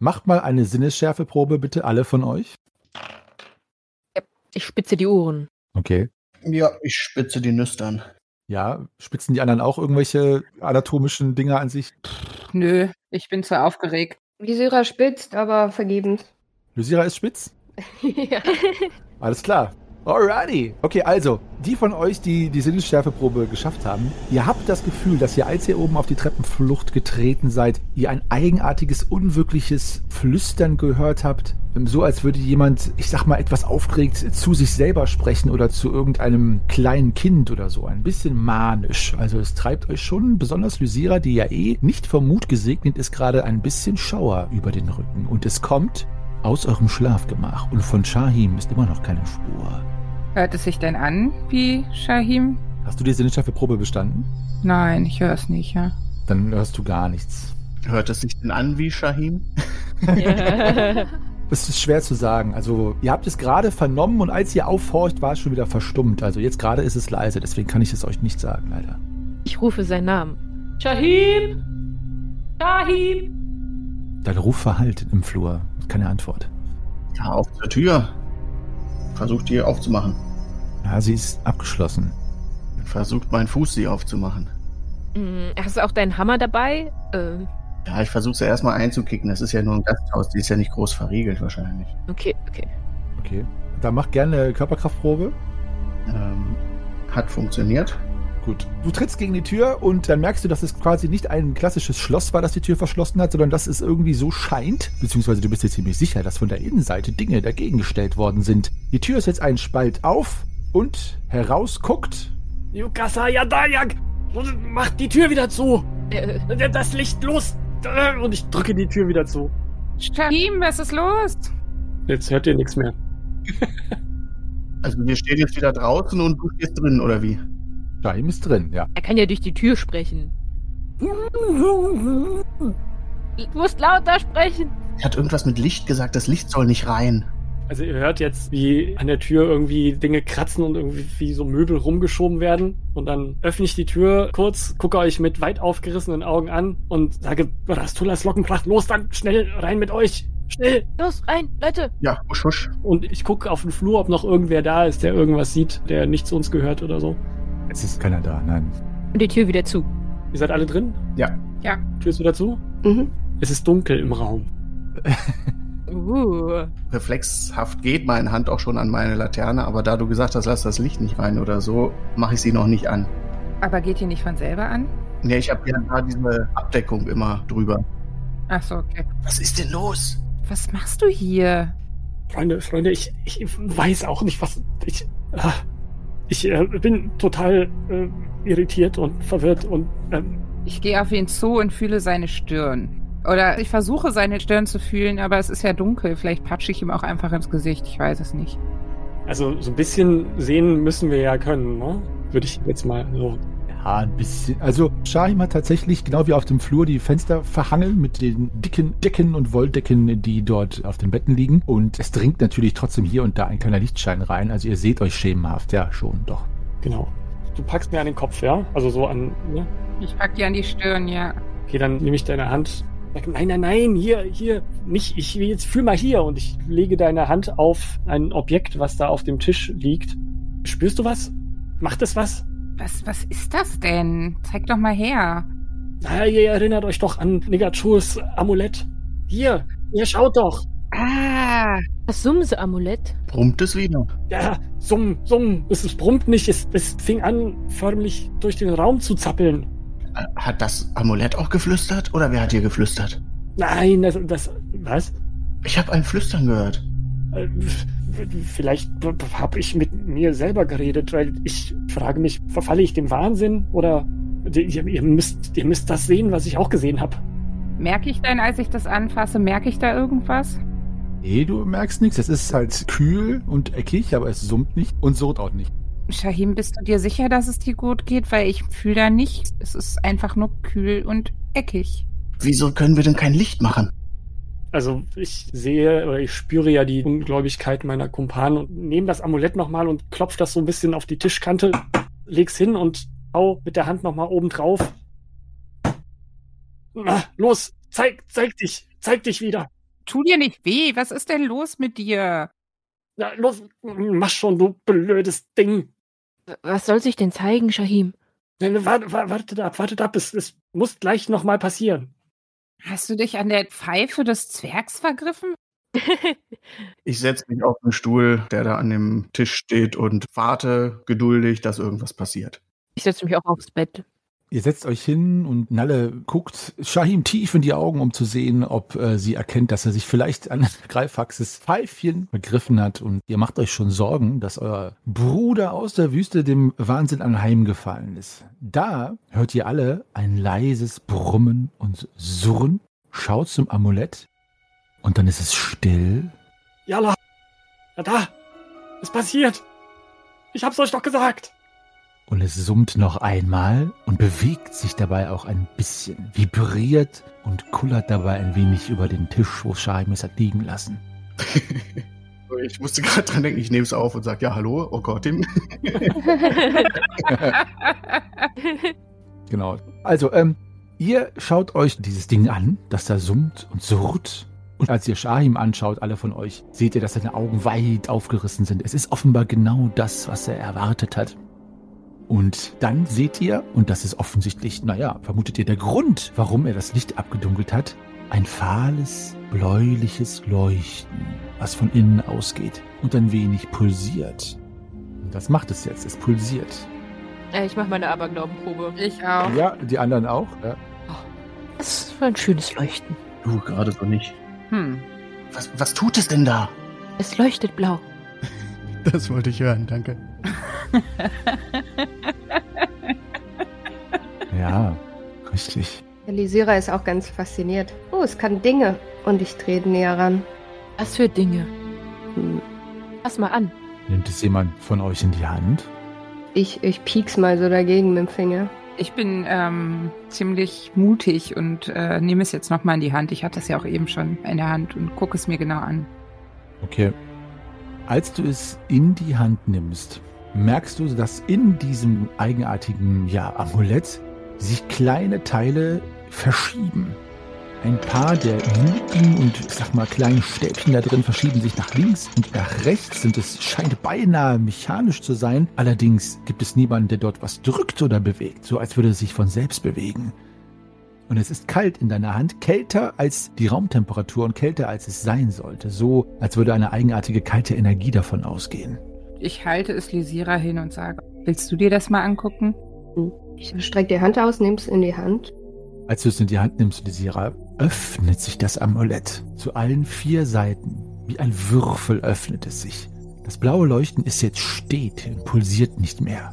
Macht mal eine Sinnesschärfeprobe, bitte, alle von euch. Ich spitze die Ohren. Okay. Ja, ich spitze die Nüstern. Ja, spitzen die anderen auch irgendwelche anatomischen Dinge an sich? Nö, ich bin zu aufgeregt. Lysira spitzt, aber vergebens. Lysira ist spitz? ja. Alles klar. Alrighty. Okay, also, die von euch, die die Sinnesschärfeprobe geschafft haben, ihr habt das Gefühl, dass ihr, als ihr oben auf die Treppenflucht getreten seid, ihr ein eigenartiges, unwirkliches Flüstern gehört habt. So als würde jemand, ich sag mal, etwas aufgeregt zu sich selber sprechen oder zu irgendeinem kleinen Kind oder so. Ein bisschen manisch. Also es treibt euch schon, besonders Lysira, die ja eh nicht vom Mut gesegnet ist, gerade ein bisschen Schauer über den Rücken. Und es kommt aus eurem Schlafgemach. Und von Shahim ist immer noch keine Spur. Hört es sich denn an wie Shahim? Hast du die Sinnesschärfeprobe bestanden? Nein, ich höre es nicht, ja. Dann hörst du gar nichts. Hört es sich denn an wie Shahim? Es ist schwer zu sagen. Also, ihr habt es gerade vernommen und als ihr aufhorcht, war es schon wieder verstummt. Also, jetzt gerade ist es leise, deswegen kann ich es euch nicht sagen, leider. Ich rufe seinen Namen. Shahim! Shahim! Dein Ruf verhallt im Flur. Keine Antwort. Ja, auf zur Tür. Versucht die aufzumachen. Ja, sie ist abgeschlossen. Versucht mein Fuß sie aufzumachen. Hm, Hast du auch deinen Hammer dabei? Äh, Ja, ich versuche sie erstmal einzukicken. Das ist ja nur ein Gasthaus, die ist ja nicht groß verriegelt wahrscheinlich. okay, okay. Okay. Dann mach gerne eine Körperkraftprobe. Ähm, hat funktioniert. Gut. Du trittst gegen die Tür und dann merkst du, dass es quasi nicht ein klassisches Schloss war, das die Tür verschlossen hat, sondern dass es irgendwie so scheint, beziehungsweise du bist dir ziemlich sicher, dass von der Innenseite Dinge dagegen gestellt worden sind. Die Tür ist jetzt einen Spalt auf und heraus guckt. Yukasa Yadayak! Mach die Tür wieder zu! Äh, Das Licht los! Und ich drücke die Tür wieder zu. Shahim, was ist los? Jetzt hört ihr nichts mehr. Also wir stehen jetzt wieder draußen und du stehst drin, oder wie? Shahim ist drin, ja. er kann ja durch die Tür sprechen. Du musst lauter sprechen. Er hat irgendwas mit Licht gesagt, das Licht soll nicht rein. Also ihr hört jetzt, wie an der Tür irgendwie Dinge kratzen und irgendwie wie so Möbel rumgeschoben werden. Und dann öffne ich die Tür kurz, gucke euch mit weit aufgerissenen Augen an und sage, Rastulas Lockenpracht, los dann, schnell rein mit euch! Schnell! Los, rein, Leute. Ja, husch, husch. Und ich gucke auf den Flur, ob noch irgendwer da ist, der irgendwas sieht, der nicht zu uns gehört oder so. Es ist keiner da, nein. Und die Tür wieder zu. Ihr seid alle drin? Ja. Ja. Tür ist wieder zu? Mhm. Es ist dunkel im Raum. Uh. Reflexhaft geht meine Hand auch schon an meine Laterne, aber da du gesagt hast, lass das Licht nicht rein oder so, mache ich sie noch nicht an. Aber geht die nicht von selber an? Ja, ich habe ja da diese Abdeckung immer drüber. Ach so, okay. Was ist denn los? Was machst du hier? Freunde, Freunde, ich, ich weiß auch nicht, was. Ich, ah, ich äh, bin total äh, irritiert und verwirrt und ähm, Ich gehe auf ihn zu und fühle seine Stirn. Oder ich versuche seine Stirn zu fühlen, aber es ist ja dunkel. Vielleicht patsche ich ihm auch einfach ins Gesicht. Ich weiß es nicht. also so ein bisschen sehen müssen wir ja können, ne? Würde ich jetzt mal so. ein bisschen. Also Shahim hat tatsächlich, genau wie auf dem Flur, die Fenster verhangen mit den dicken Decken und Wolldecken, die dort auf den Betten liegen. Und es dringt natürlich trotzdem hier und da ein kleiner Lichtschein rein. Also ihr seht euch schemenhaft, ja, schon, doch. Genau. Du packst mir an den Kopf, ja? Also so an, ne? Ich pack dir an die Stirn, ja. Okay, dann nehme ich deine Hand. Nein, nein, nein, hier, hier, nicht, ich will jetzt fühl mal hier und ich lege deine Hand auf ein Objekt, was da auf dem Tisch liegt. Spürst du was? Macht es was? Was, was ist das denn? Zeig doch mal her. Na, ihr erinnert euch doch an Negachurs Amulett. Hier, ihr schaut doch. Ah, Das Sumse-Amulett. Brummt es wieder? Ja, summ, summ. Es, es brummt nicht. Es, es fing an, förmlich durch den Raum zu zappeln. Hat das Amulett auch geflüstert oder wer hat hier geflüstert? Nein, das, das was? Ich habe ein Flüstern gehört. Äh, Vielleicht habe ich mit mir selber geredet, weil ich frage mich, verfalle ich dem Wahnsinn oder ihr, ihr, müsst, ihr müsst das sehen, was ich auch gesehen habe. merke ich denn, als ich das anfasse, merke ich da irgendwas? Nee, du merkst nichts. Es ist halt kühl und eckig, aber es summt nicht und surrt auch nicht. Shahim, bist du dir sicher, dass es dir gut geht? Weil ich fühle da nichts. Es ist einfach nur kühl und eckig. Wieso können wir denn kein Licht machen? Also ich sehe oder ich spüre ja die Ungläubigkeit meiner Kumpanen und nehme das Amulett nochmal und klopf das so ein bisschen auf die Tischkante, leg's hin und hau mit der Hand nochmal oben drauf. Na, los, zeig, zeig dich, zeig dich wieder. Tu dir nicht weh. Was ist denn los mit dir? Na, los, mach schon, du blödes Ding. Was soll sich denn zeigen, Shahim? Nein, Warte, warte, wartet ab, wartet ab, es, es muss gleich nochmal passieren. Hast du dich an der Pfeife des Zwergs vergriffen? Ich setze mich auf den Stuhl, der da an dem Tisch steht und warte geduldig, dass irgendwas passiert. Ich setze mich auch aufs Bett. Ihr setzt euch hin und Nalle guckt Shahim tief in die Augen, um zu sehen, ob äh, sie erkennt, dass er sich vielleicht an Greifaxes Pfeifchen begriffen hat. Und ihr macht euch schon Sorgen, dass euer Bruder aus der Wüste dem Wahnsinn anheimgefallen ist. Da hört ihr alle ein leises Brummen und Surren, schaut zum Amulett und dann ist es still. Jalla, ja da, es passiert. Ich hab's euch doch gesagt. Und es summt noch einmal und bewegt sich dabei auch ein bisschen, vibriert und kullert dabei ein wenig über den Tisch, wo Shahim es hat liegen lassen. Ich musste gerade dran denken, ich nehme es auf und sage, ja, hallo, oh Gott, dem. Genau. Also, ähm, ihr schaut euch dieses Ding an, das da summt und surrt. Und als ihr Shahim anschaut, alle von euch, seht ihr, dass seine Augen weit aufgerissen sind. Es ist offenbar genau das, was er erwartet hat. Und dann seht ihr, und das ist offensichtlich, naja, vermutet ihr der Grund, warum er das Licht abgedunkelt hat, ein fahles, bläuliches Leuchten, was von innen ausgeht und ein wenig pulsiert. Und das macht es jetzt, es pulsiert. Ich mache meine Aberglaubenprobe. Ich auch. Ja, die anderen auch. Ja. Das war ein schönes Leuchten. Du, gerade so nicht. Hm. Was, was tut es denn da? Es leuchtet blau. Das wollte ich hören, danke. ja, richtig. Elisira ist auch ganz fasziniert. Oh, es kann Dinge. Und ich trete näher ran. Was für Dinge? Hm. Fass mal an. Nimmt es jemand von euch in die Hand? Ich, ich pieks mal so dagegen mit dem Finger. Ich bin ähm, ziemlich mutig und äh, nehme es jetzt nochmal in die Hand. Ich hatte es ja auch eben schon in der Hand und gucke es mir genau an. Okay. Als du es in die Hand nimmst, merkst du, dass in diesem eigenartigen ja, Amulett sich kleine Teile verschieben. Ein paar der Luken und ich sag mal kleinen Stäbchen da drin verschieben sich nach links und nach rechts und es scheint beinahe mechanisch zu sein. Allerdings gibt es niemanden, der dort was drückt oder bewegt, so als würde es sich von selbst bewegen. Und es ist kalt in deiner Hand, kälter als die Raumtemperatur und kälter als es sein sollte, so als würde eine eigenartige kalte Energie davon ausgehen. Ich halte es Lysira hin und sage, willst du dir das mal angucken? Ich strecke die Hand aus, nehm's in die Hand. Als du es in die Hand nimmst, Lysira, öffnet sich das Amulett zu allen vier Seiten. Wie ein Würfel öffnet es sich. Das blaue Leuchten ist jetzt steht und pulsiert nicht mehr.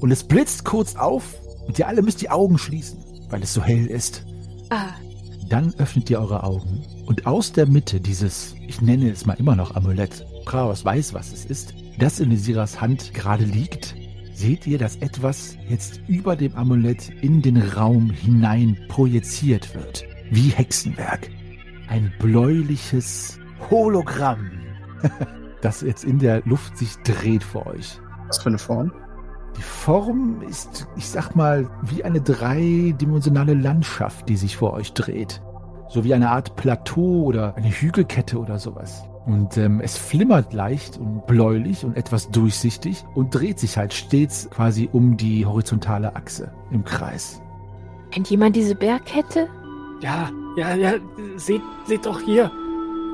Und es blitzt kurz auf und ihr alle müsst die Augen schließen, weil es so hell ist. Ah, Dann öffnet ihr eure Augen und aus der Mitte dieses, ich nenne es mal immer noch Amulett, Kraus weiß, was es ist, das in Lysiras Hand gerade liegt, seht ihr, dass etwas jetzt über dem Amulett in den Raum hinein projiziert wird. Wie Hexenwerk. Ein bläuliches Hologramm, das jetzt in der Luft sich dreht vor euch. Was für eine Form? Die Form ist, ich sag mal, wie eine dreidimensionale Landschaft, die sich vor euch dreht. So wie eine Art Plateau oder eine Hügelkette oder sowas. Und ähm, es flimmert leicht und bläulich und etwas durchsichtig und dreht sich halt stets quasi um die horizontale Achse im Kreis. Kennt jemand diese Bergkette? Ja, ja, ja, seht, seht doch hier.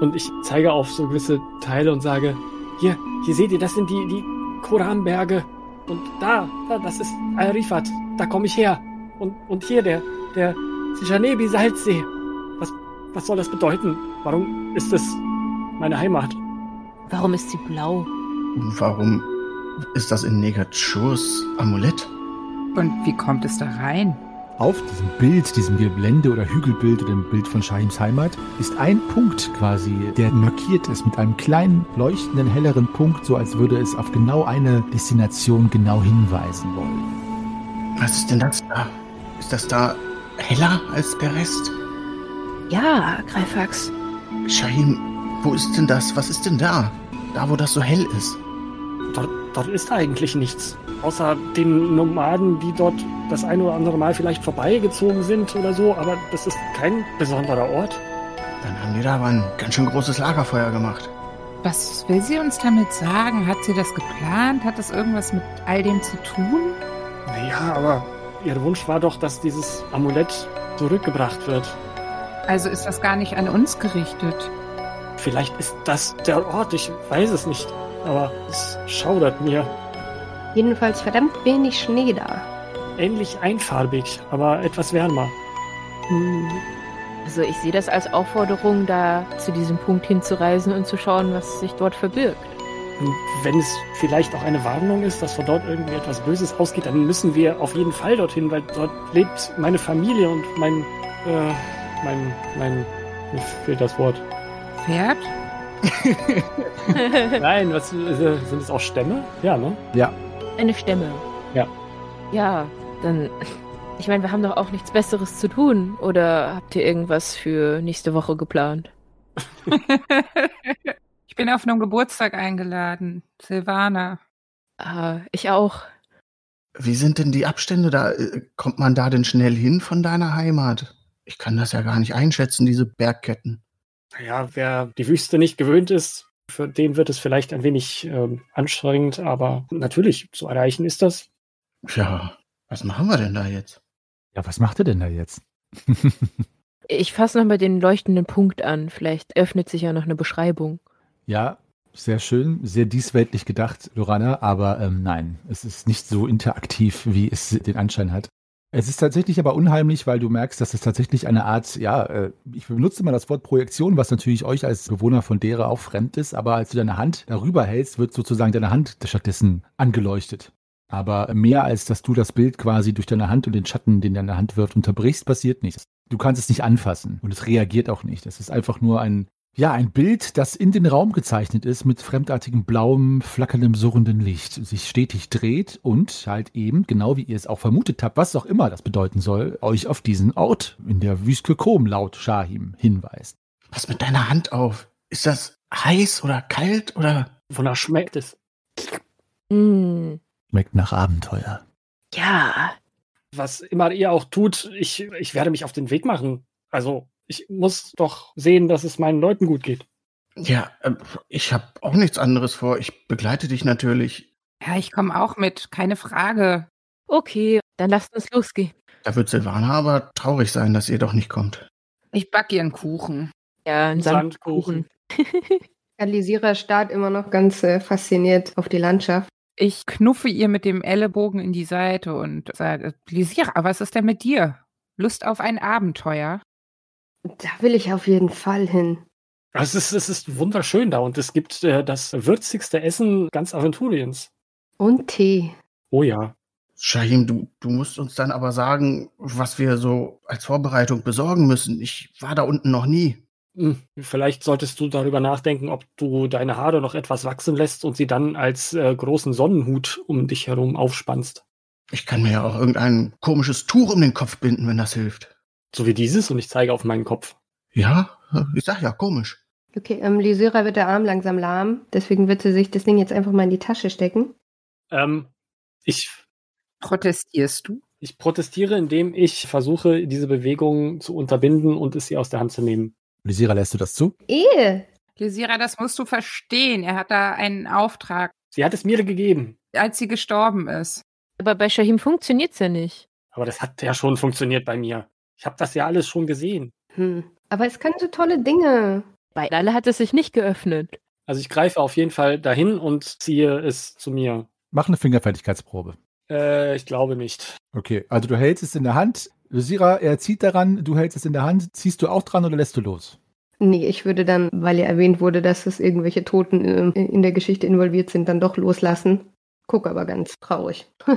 Und ich zeige auf so gewisse Teile und sage, hier, hier seht ihr, das sind die, die Koranberge. Und da, da, das ist Al-Rifat, da komme ich her. Und, und hier der, der Sijanebi Salzsee. Was, was soll das bedeuten? Warum ist es meine Heimat? Warum ist sie blau? Warum ist das in Negatschurs Amulett? Und wie kommt es da rein? Auf diesem Bild, diesem Gelände oder Hügelbild oder dem Bild von Shahims Heimat, ist ein Punkt quasi, der markiert ist mit einem kleinen, leuchtenden, helleren Punkt, so als würde es auf genau eine Destination genau hinweisen wollen. Was ist denn das da? Ist das da heller als der Rest? Ja, Greifax. Shahim, wo ist denn das? Was ist denn da? Da, wo das so hell ist. Dort, dort ist eigentlich nichts. Außer den Nomaden, die dort das ein oder andere Mal vielleicht vorbeigezogen sind oder so, aber das ist kein besonderer Ort. Dann haben die da aber ein ganz schön großes Lagerfeuer gemacht. Was will sie uns damit sagen? Hat sie das geplant? Hat das irgendwas mit all dem zu tun? Naja, aber ihr Wunsch war doch, dass dieses Amulett zurückgebracht wird. Also ist das gar nicht an uns gerichtet. Vielleicht ist das der Ort, ich weiß es nicht. Aber es schaudert mir. Jedenfalls verdammt wenig Schnee da. Ähnlich einfarbig, aber etwas wärmer. Hm. Also ich sehe das als Aufforderung, da zu diesem Punkt hinzureisen und zu schauen, was sich dort verbirgt. Und wenn es vielleicht auch eine Warnung ist, dass von dort irgendwie etwas Böses ausgeht, dann müssen wir auf jeden Fall dorthin, weil dort lebt meine Familie und mein, äh, mein, mein, mir fehlt das Wort. Pferd? Nein, was äh, sind es auch Stämme? Ja, ne? Ja, Eine Stämme. Ja. Ja, dann. Ich meine, wir haben doch auch nichts Besseres zu tun. Oder habt ihr irgendwas für nächste Woche geplant? ich bin auf einem Geburtstag eingeladen. Silvana. Ah, ich auch. Wie sind denn die Abstände da? Äh, Kommt man da denn schnell hin von deiner Heimat? Ich kann das ja gar nicht einschätzen, diese Bergketten. Naja, wer die Wüste nicht gewöhnt ist, für den wird es vielleicht ein wenig ähm, anstrengend, aber natürlich, zu erreichen ist das. Ja, was machen wir denn da jetzt? ja, was macht ihr denn da jetzt? Ich fasse nochmal den leuchtenden Punkt an. Vielleicht öffnet sich ja noch eine Beschreibung. Ja, sehr schön, sehr diesweltlich gedacht, Lorana, aber ähm, nein, es ist nicht so interaktiv, wie es den Anschein hat. Es ist tatsächlich aber unheimlich, weil du merkst, dass es tatsächlich eine Art, ja, äh, ich benutze mal das Wort Projektion, was natürlich euch als Bewohner von Dera auch fremd ist, aber als du deine Hand darüber hältst, wird sozusagen deine Hand stattdessen angeleuchtet. Aber mehr als dass du das Bild quasi durch deine Hand und den Schatten, den deine Hand wirft, unterbrichst, passiert nichts. Du kannst es nicht anfassen und es reagiert auch nicht. Es ist einfach nur ein, ja, ein Bild, das in den Raum gezeichnet ist mit fremdartigem blauem, flackerndem, surrendem Licht, sich stetig dreht und halt eben, genau wie ihr es auch vermutet habt, was auch immer das bedeuten soll, euch auf diesen Ort in der Wüste Kom laut Shahim hinweist. Was mit deiner Hand auf? Ist das heiß oder kalt oder? Wonach schmeckt es? Hm. Schmeckt nach Abenteuer. Ja. Was immer ihr auch tut, ich, ich werde mich auf den Weg machen. Also, ich muss doch sehen, dass es meinen Leuten gut geht. Ja, äh, ich habe auch nichts anderes vor. Ich begleite dich natürlich. Ja, ich komme auch mit, keine Frage. Okay, dann lasst uns losgehen. Da wird Silvana aber traurig sein, dass ihr doch nicht kommt. Ich backe ihren Kuchen. Ja, ein Sandkuchen. Sandkuchen. Alisira starrt immer noch ganz äh, fasziniert auf die Landschaft. Ich knuffe ihr mit dem Ellenbogen in die Seite und sage, Lisira, was ist denn mit dir? Lust auf ein Abenteuer? Da will ich auf jeden Fall hin. Es ist, es ist wunderschön da und es gibt äh, das würzigste Essen ganz Aventuriens. Und Tee. Oh ja. Shahim, du, du musst uns dann aber sagen, was wir so als Vorbereitung besorgen müssen. Ich war da unten noch nie. Hm, Vielleicht solltest du darüber nachdenken, ob du deine Haare noch etwas wachsen lässt und sie dann als äh, großen Sonnenhut um dich herum aufspannst. Ich kann mir ja auch irgendein komisches Tuch um den Kopf binden, wenn das hilft. So wie dieses und ich zeige auf meinen Kopf. Ja, ich sag ja, komisch. Okay, ähm, Lysira wird der Arm langsam lahm, deswegen wird sie sich das Ding jetzt einfach mal in die Tasche stecken. Ähm, ich, Protestierst du? ich protestiere, indem ich versuche, diese Bewegung zu unterbinden und es ihr aus der Hand zu nehmen. Lysira, lässt du das zu? Ehe! Lysira, das musst du verstehen. Er hat da einen Auftrag, Sie hat es mir gegeben. als sie gestorben ist. Aber bei Shahim funktioniert's ja nicht. Aber das hat ja schon funktioniert bei mir. Ich habe das ja alles schon gesehen. Hm. Aber es kann so tolle Dinge. Bei Lale hat es sich nicht geöffnet. Also ich greife auf jeden Fall dahin und ziehe es zu mir. Mach eine Fingerfertigkeitsprobe. Äh, ich glaube nicht. Okay, also du hältst es in der Hand. Lysira, er zieht daran, du hältst es in der Hand. Ziehst du auch dran oder lässt du los? Nee, ich würde dann, weil ja erwähnt wurde, dass es irgendwelche Toten ähm, in der Geschichte involviert sind, dann doch loslassen. Guck aber ganz traurig.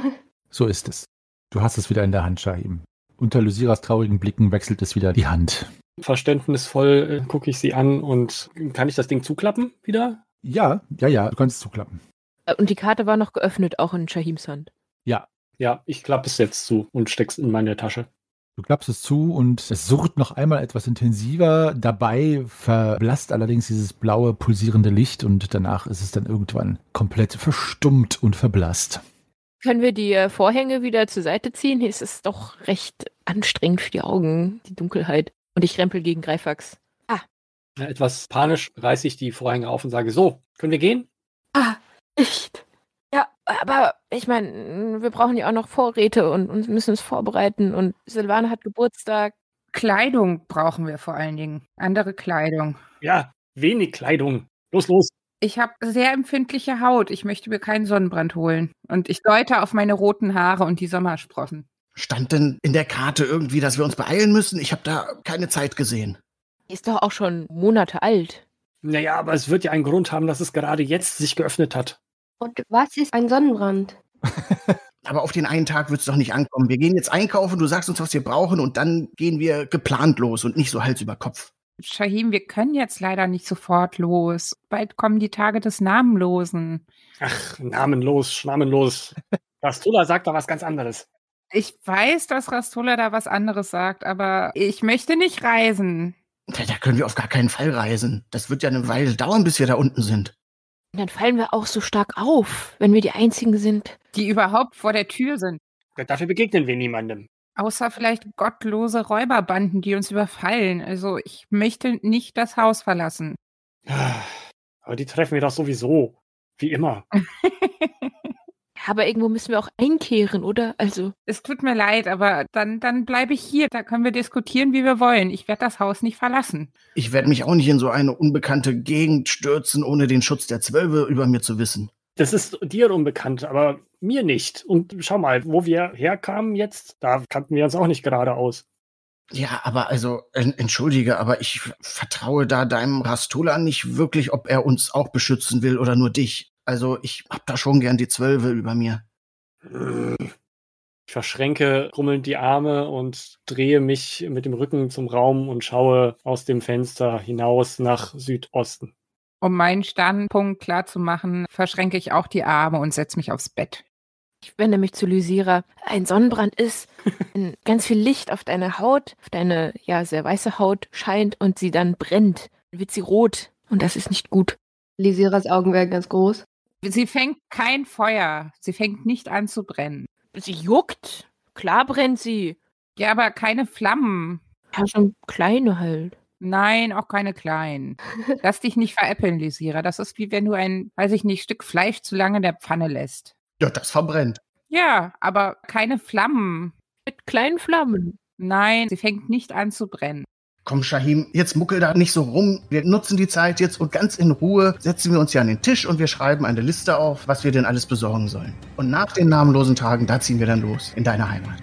So ist es. Du hast es wieder in der Hand, Shahim. Unter Lysiras traurigen Blicken wechselt es wieder die Hand. Verständnisvoll äh, gucke ich sie an und kann ich das Ding zuklappen wieder? Ja, ja, ja, du kannst es zuklappen. Äh, Und die Karte war noch geöffnet, auch in Shahims Hand. Ja, Ja, ich klappe es jetzt zu und steck's in meine Tasche. du klappst es zu und es surrt noch einmal etwas intensiver. Dabei verblasst allerdings dieses blaue, pulsierende Licht und danach ist es dann irgendwann komplett verstummt und verblasst. Können wir die äh, Vorhänge wieder zur Seite ziehen? Hier ist es doch recht anstrengend für die Augen, die Dunkelheit. Und ich rempel gegen Greifax. Ja, etwas panisch reiße ich die Vorhänge auf und sage, so, können wir gehen? Ah, echt? Ja, aber ich meine, wir brauchen ja auch noch Vorräte und, und müssen es vorbereiten. Und Silvana hat Geburtstag. Kleidung brauchen wir vor allen Dingen. Andere Kleidung. Ja, wenig Kleidung. Los, los. Ich habe sehr empfindliche Haut. Ich möchte mir keinen Sonnenbrand holen. Und ich deute auf meine roten Haare und die Sommersprossen. Stand denn in der Karte irgendwie, dass wir uns beeilen müssen? Ich habe da keine Zeit gesehen. Ist doch auch schon Monate alt. Naja, aber es wird ja einen Grund haben, dass es gerade jetzt sich geöffnet hat. Und was ist ein Sonnenbrand? Aber auf den einen Tag wird es doch nicht ankommen. Wir gehen jetzt einkaufen, du sagst uns, was wir brauchen und dann gehen wir geplant los und nicht so Hals über Kopf. Shahim, wir können jetzt leider nicht sofort los. Bald kommen die Tage des Namenlosen. Ach, namenlos, schnamenlos. Rastula sagt da was ganz anderes. Ich weiß, dass Rastola da was anderes sagt, aber ich möchte nicht reisen. Da, da können wir auf gar keinen Fall reisen. Das wird ja eine Weile dauern, bis wir da unten sind. Und dann fallen wir auch so stark auf, wenn wir die Einzigen sind. Die überhaupt vor der Tür sind. Dafür begegnen wir niemandem. Außer vielleicht gottlose Räuberbanden, die uns überfallen. Also ich möchte nicht das Haus verlassen. Aber die treffen wir doch sowieso. Wie immer. Aber irgendwo müssen wir auch einkehren, oder? Also, Es tut mir leid, aber dann, dann bleibe ich hier. Da können wir diskutieren, wie wir wollen. Ich werde das Haus nicht verlassen. Ich werde mich auch nicht in so eine unbekannte Gegend stürzen, ohne den Schutz der Zwölfe über mir zu wissen. Das ist dir unbekannt, aber mir nicht. Und schau mal, wo wir herkamen jetzt, da kannten wir uns auch nicht gerade aus. Ja, aber also, en- entschuldige, aber ich vertraue da deinem Rastola nicht wirklich, ob er uns auch beschützen will oder nur dich. Also, ich hab da schon gern die Zwölfe über mir. Ich verschränke rummelnd die Arme und drehe mich mit dem Rücken zum Raum und schaue aus dem Fenster hinaus nach Südosten. Um meinen Standpunkt klar zu machen, verschränke ich auch die Arme und setze mich aufs Bett. ich wende mich zu Lysira. Ein Sonnenbrand ist, wenn ganz viel Licht auf deine Haut, auf deine, ja, sehr weiße Haut scheint und sie dann brennt. Dann wird sie rot. Und das ist nicht gut. Lysiras Augen werden ganz groß. Sie fängt kein Feuer. Sie fängt nicht an zu brennen. Sie juckt. Klar brennt sie. Ja, aber keine Flammen. Ja, schon kleine halt. Nein, auch keine kleinen. Lass dich nicht veräppeln, Lysira. Das ist wie wenn du ein, weiß ich nicht, Stück Fleisch zu lange in der Pfanne lässt. Ja, das verbrennt. Ja, aber keine Flammen. Mit kleinen Flammen. Nein, sie fängt nicht an zu brennen. Komm, Shahim, jetzt muckel da nicht so rum. Wir nutzen die Zeit jetzt und ganz in Ruhe setzen wir uns hier an den Tisch und wir schreiben eine Liste auf, was wir denn alles besorgen sollen. Und nach den namenlosen Tagen, da ziehen wir dann los, in deine Heimat.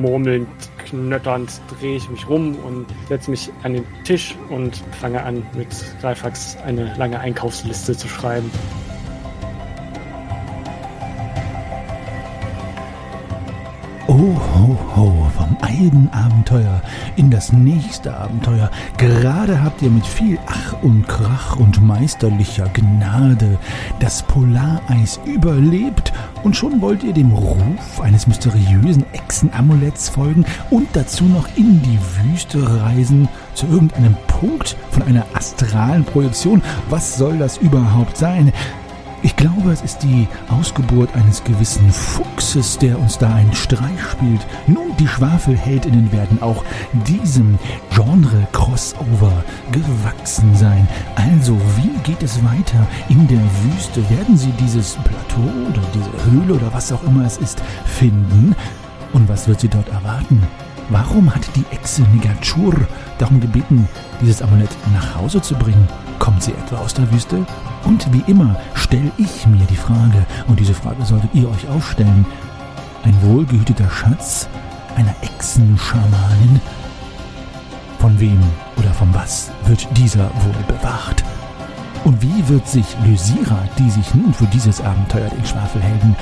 Murmelnd, knötternd drehe ich mich rum und setze mich an den Tisch und fange an, mit Greifax eine lange Einkaufsliste zu schreiben. Oh, ho, ho, vom einen Abenteuer in das nächste Abenteuer. Gerade habt ihr mit viel Ach und Krach und meisterlicher Gnade das Polareis überlebt und schon wollt ihr dem Ruf eines mysteriösen Echsenamuletts folgen und dazu noch in die Wüste reisen, zu irgendeinem Punkt von einer astralen Projektion. Was soll das überhaupt sein? Ich glaube, es ist die Ausgeburt eines gewissen Fuchses, der uns da einen Streich spielt. Nun, die Schwafelheldinnen werden auch diesem Genre-Crossover gewachsen sein. Also, wie geht es weiter in der Wüste? Werden sie dieses Plateau oder diese Höhle oder was auch immer es ist finden? Und was wird sie dort erwarten? Warum hat die Echse Nigachur darum gebeten, dieses Amulett nach Hause zu bringen? Kommt sie etwa aus der Wüste? Und wie immer stelle ich mir die Frage, und diese Frage solltet ihr euch auch stellen, ein wohlgehüteter Schatz einer Echsenschamanin? Von wem oder von was wird dieser wohl bewacht? Und wie wird sich Lysira, die sich nun für dieses Abenteuer den Schwafelhelden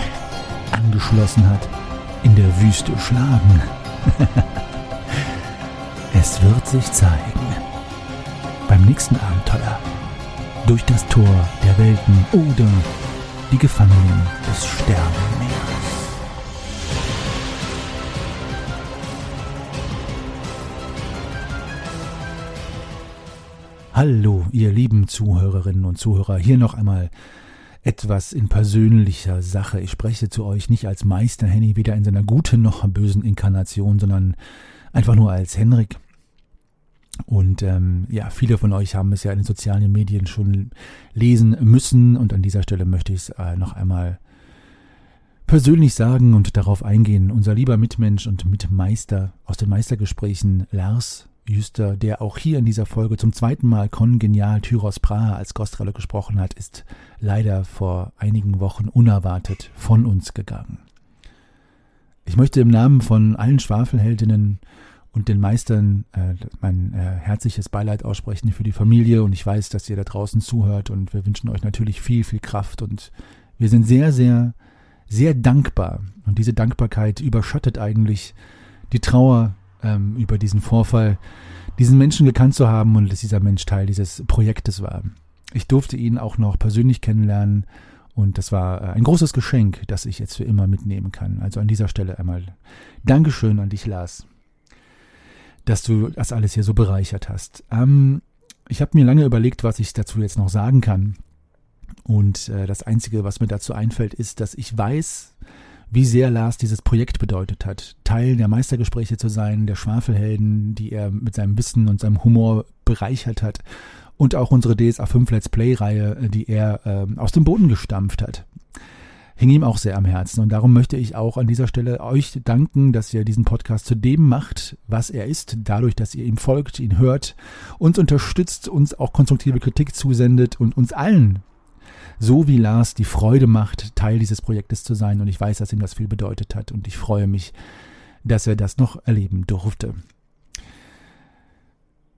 angeschlossen hat, in der Wüste schlagen? es wird sich zeigen. Beim nächsten Abenteuer durch das Tor der Welten oder die Gefangenen des Sternenmeers. Hallo, ihr lieben Zuhörerinnen und Zuhörer, hier noch einmal etwas in persönlicher Sache. Ich spreche zu euch nicht als Meister Henny, weder in seiner guten noch bösen Inkarnation, sondern einfach nur als Henrik. Und ähm, ja, viele von euch haben es ja in den sozialen Medien schon lesen müssen. Und an dieser Stelle möchte ich es äh, noch einmal persönlich sagen und darauf eingehen. Unser lieber Mitmensch und Mitmeister aus den Meistergesprächen, Lars Jüster, der auch hier in dieser Folge zum zweiten Mal kongenial Tyros Praha als Gostrolle gesprochen hat, ist leider vor einigen Wochen unerwartet von uns gegangen. Ich möchte im Namen von allen Schwafelheldinnen und den Meistern äh, mein äh, herzliches Beileid aussprechen für die Familie. Und ich weiß, dass ihr da draußen zuhört. Und wir wünschen euch natürlich viel, viel Kraft. Und wir sind sehr, sehr, sehr dankbar. Und diese Dankbarkeit überschattet eigentlich die Trauer ähm, über diesen Vorfall, diesen Menschen gekannt zu haben und dass dieser Mensch Teil dieses Projektes war. Ich durfte ihn auch noch persönlich kennenlernen. Und das war äh, ein großes Geschenk, das ich jetzt für immer mitnehmen kann. Also an dieser Stelle einmal Dankeschön an dich, Lars dass du das alles hier so bereichert hast. Ähm, ich habe mir lange überlegt, was ich dazu jetzt noch sagen kann. Und äh, das Einzige, was mir dazu einfällt, ist, dass ich weiß, wie sehr Lars dieses Projekt bedeutet hat. Teil der Meistergespräche zu sein, der Schwafelhelden, die er mit seinem Wissen und seinem Humor bereichert hat. Und auch unsere DSA 5 Let's Play-Reihe, die er äh, aus dem Boden gestampft hat hing ihm auch sehr am Herzen. Und darum möchte ich auch an dieser Stelle euch danken, dass ihr diesen Podcast zu dem macht, was er ist, dadurch, dass ihr ihm folgt, ihn hört, uns unterstützt, uns auch konstruktive Kritik zusendet und uns allen, so wie Lars, die Freude macht, Teil dieses Projektes zu sein. Und ich weiß, dass ihm das viel bedeutet hat. Und ich freue mich, dass er das noch erleben durfte.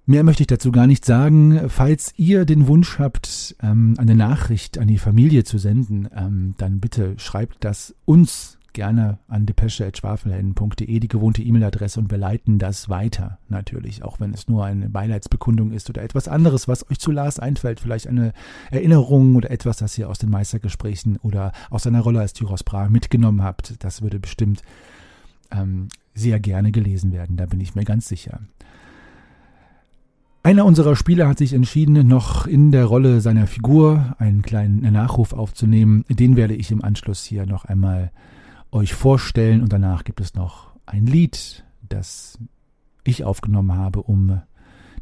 Mehr möchte ich dazu gar nicht sagen. Falls ihr den Wunsch habt, ähm, eine Nachricht an die Familie zu senden, ähm, dann bitte schreibt das uns gerne an depesche.schwafelhelden.de, die gewohnte E-Mail-Adresse und wir leiten das weiter, natürlich, auch wenn es nur eine Beileidsbekundung ist oder etwas anderes, was euch zu Lars einfällt, vielleicht eine Erinnerung oder etwas, das ihr aus den Meistergesprächen oder aus seiner Rolle als Tyros Bra mitgenommen habt. Das würde bestimmt ähm, sehr gerne gelesen werden, da bin ich mir ganz sicher. Einer unserer Spieler hat sich entschieden, noch in der Rolle seiner Figur einen kleinen Nachruf aufzunehmen. Den werde ich im Anschluss hier noch einmal euch vorstellen und danach gibt es noch ein Lied, das ich aufgenommen habe, um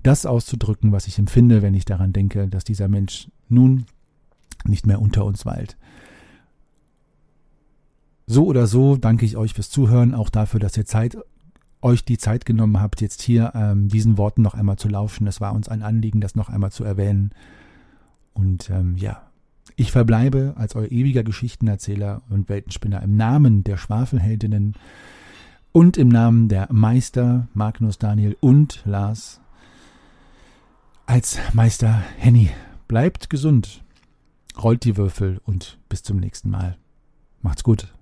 das auszudrücken, was ich empfinde, wenn ich daran denke, dass dieser Mensch nun nicht mehr unter uns weilt. So oder so danke ich euch fürs Zuhören, auch dafür, dass ihr Zeit euch die Zeit genommen habt, jetzt hier ähm, diesen Worten noch einmal zu lauschen. Es war uns ein Anliegen, das noch einmal zu erwähnen. Und ähm, ja, ich verbleibe als euer ewiger Geschichtenerzähler und Weltenspinner im Namen der Schwafelheldinnen und im Namen der Meister Magnus Daniel und Lars als Meister Henny. Bleibt gesund, rollt die Würfel und bis zum nächsten Mal. Macht's gut.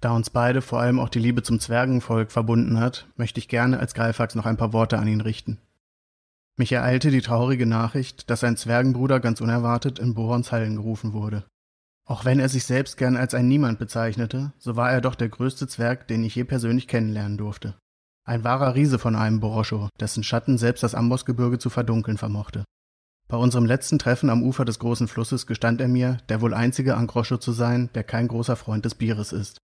Da uns beide vor allem auch die Liebe zum Zwergenvolk verbunden hat, möchte ich gerne als Greifax noch ein paar Worte an ihn richten. Mich ereilte die traurige Nachricht, dass sein Zwergenbruder ganz unerwartet in Borons Hallen gerufen wurde. Auch wenn er sich selbst gern als ein Niemand bezeichnete, so war er doch der größte Zwerg, den ich je persönlich kennenlernen durfte. Ein wahrer Riese von einem Boroscho, dessen Schatten selbst das Ambosgebirge zu verdunkeln vermochte. Bei unserem letzten Treffen am Ufer des großen Flusses gestand er mir, der wohl einzige Angroscho zu sein, der kein großer Freund des Bieres ist.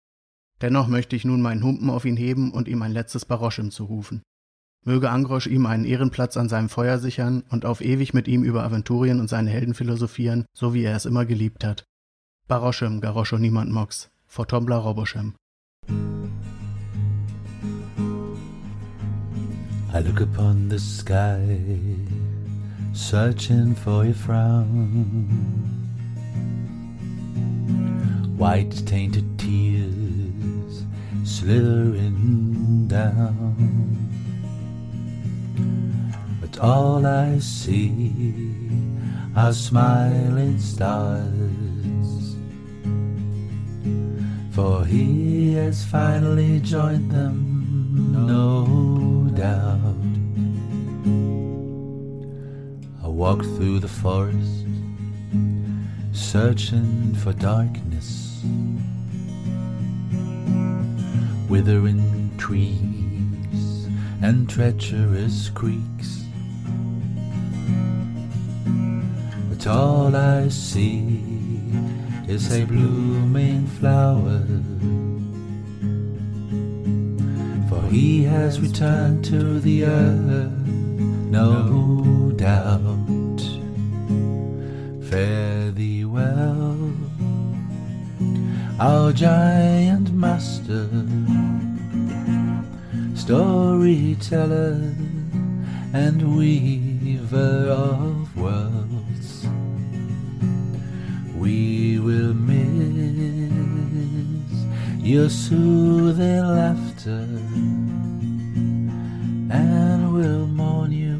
Dennoch möchte ich nun meinen Humpen auf ihn heben und ihm ein letztes Baroschem zurufen. Möge Angrosch ihm einen Ehrenplatz an seinem Feuer sichern und auf ewig mit ihm über Aventurien und seine Helden philosophieren, so wie er es immer geliebt hat. Baroschem, Garoscho niemand mox, Fortombla Roboschem. I look upon the sky, searching for your frown. White tainted tears slithering down. But all I see are smiling stars. For he has finally joined them, no doubt. I walk through the forest, searching for darkness, withering trees and treacherous creeks. But all I see is a blooming flower. For he has returned to the earth, no doubt. Fare thee well, our giant master, storyteller and weaver of worlds. We will miss your soothing laughter and will mourn you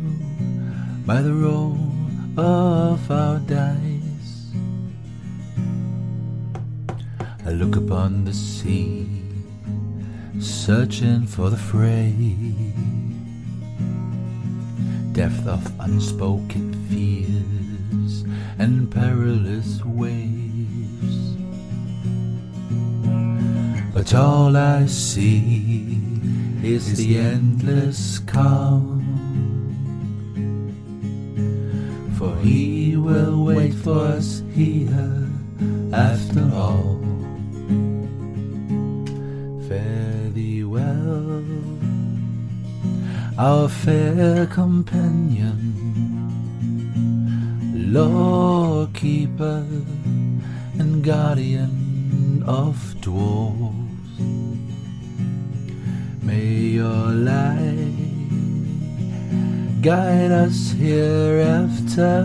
by the roll of our dice. I look upon the sea, searching for the fray, depth of unspoken fears and perilous waves. But all I see is the endless calm. For he will wait for us here after all. Our fair companion law keeper and guardian of dwarves. May your light guide us hereafter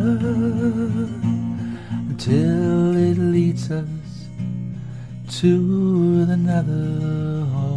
until it leads us to the nether hall.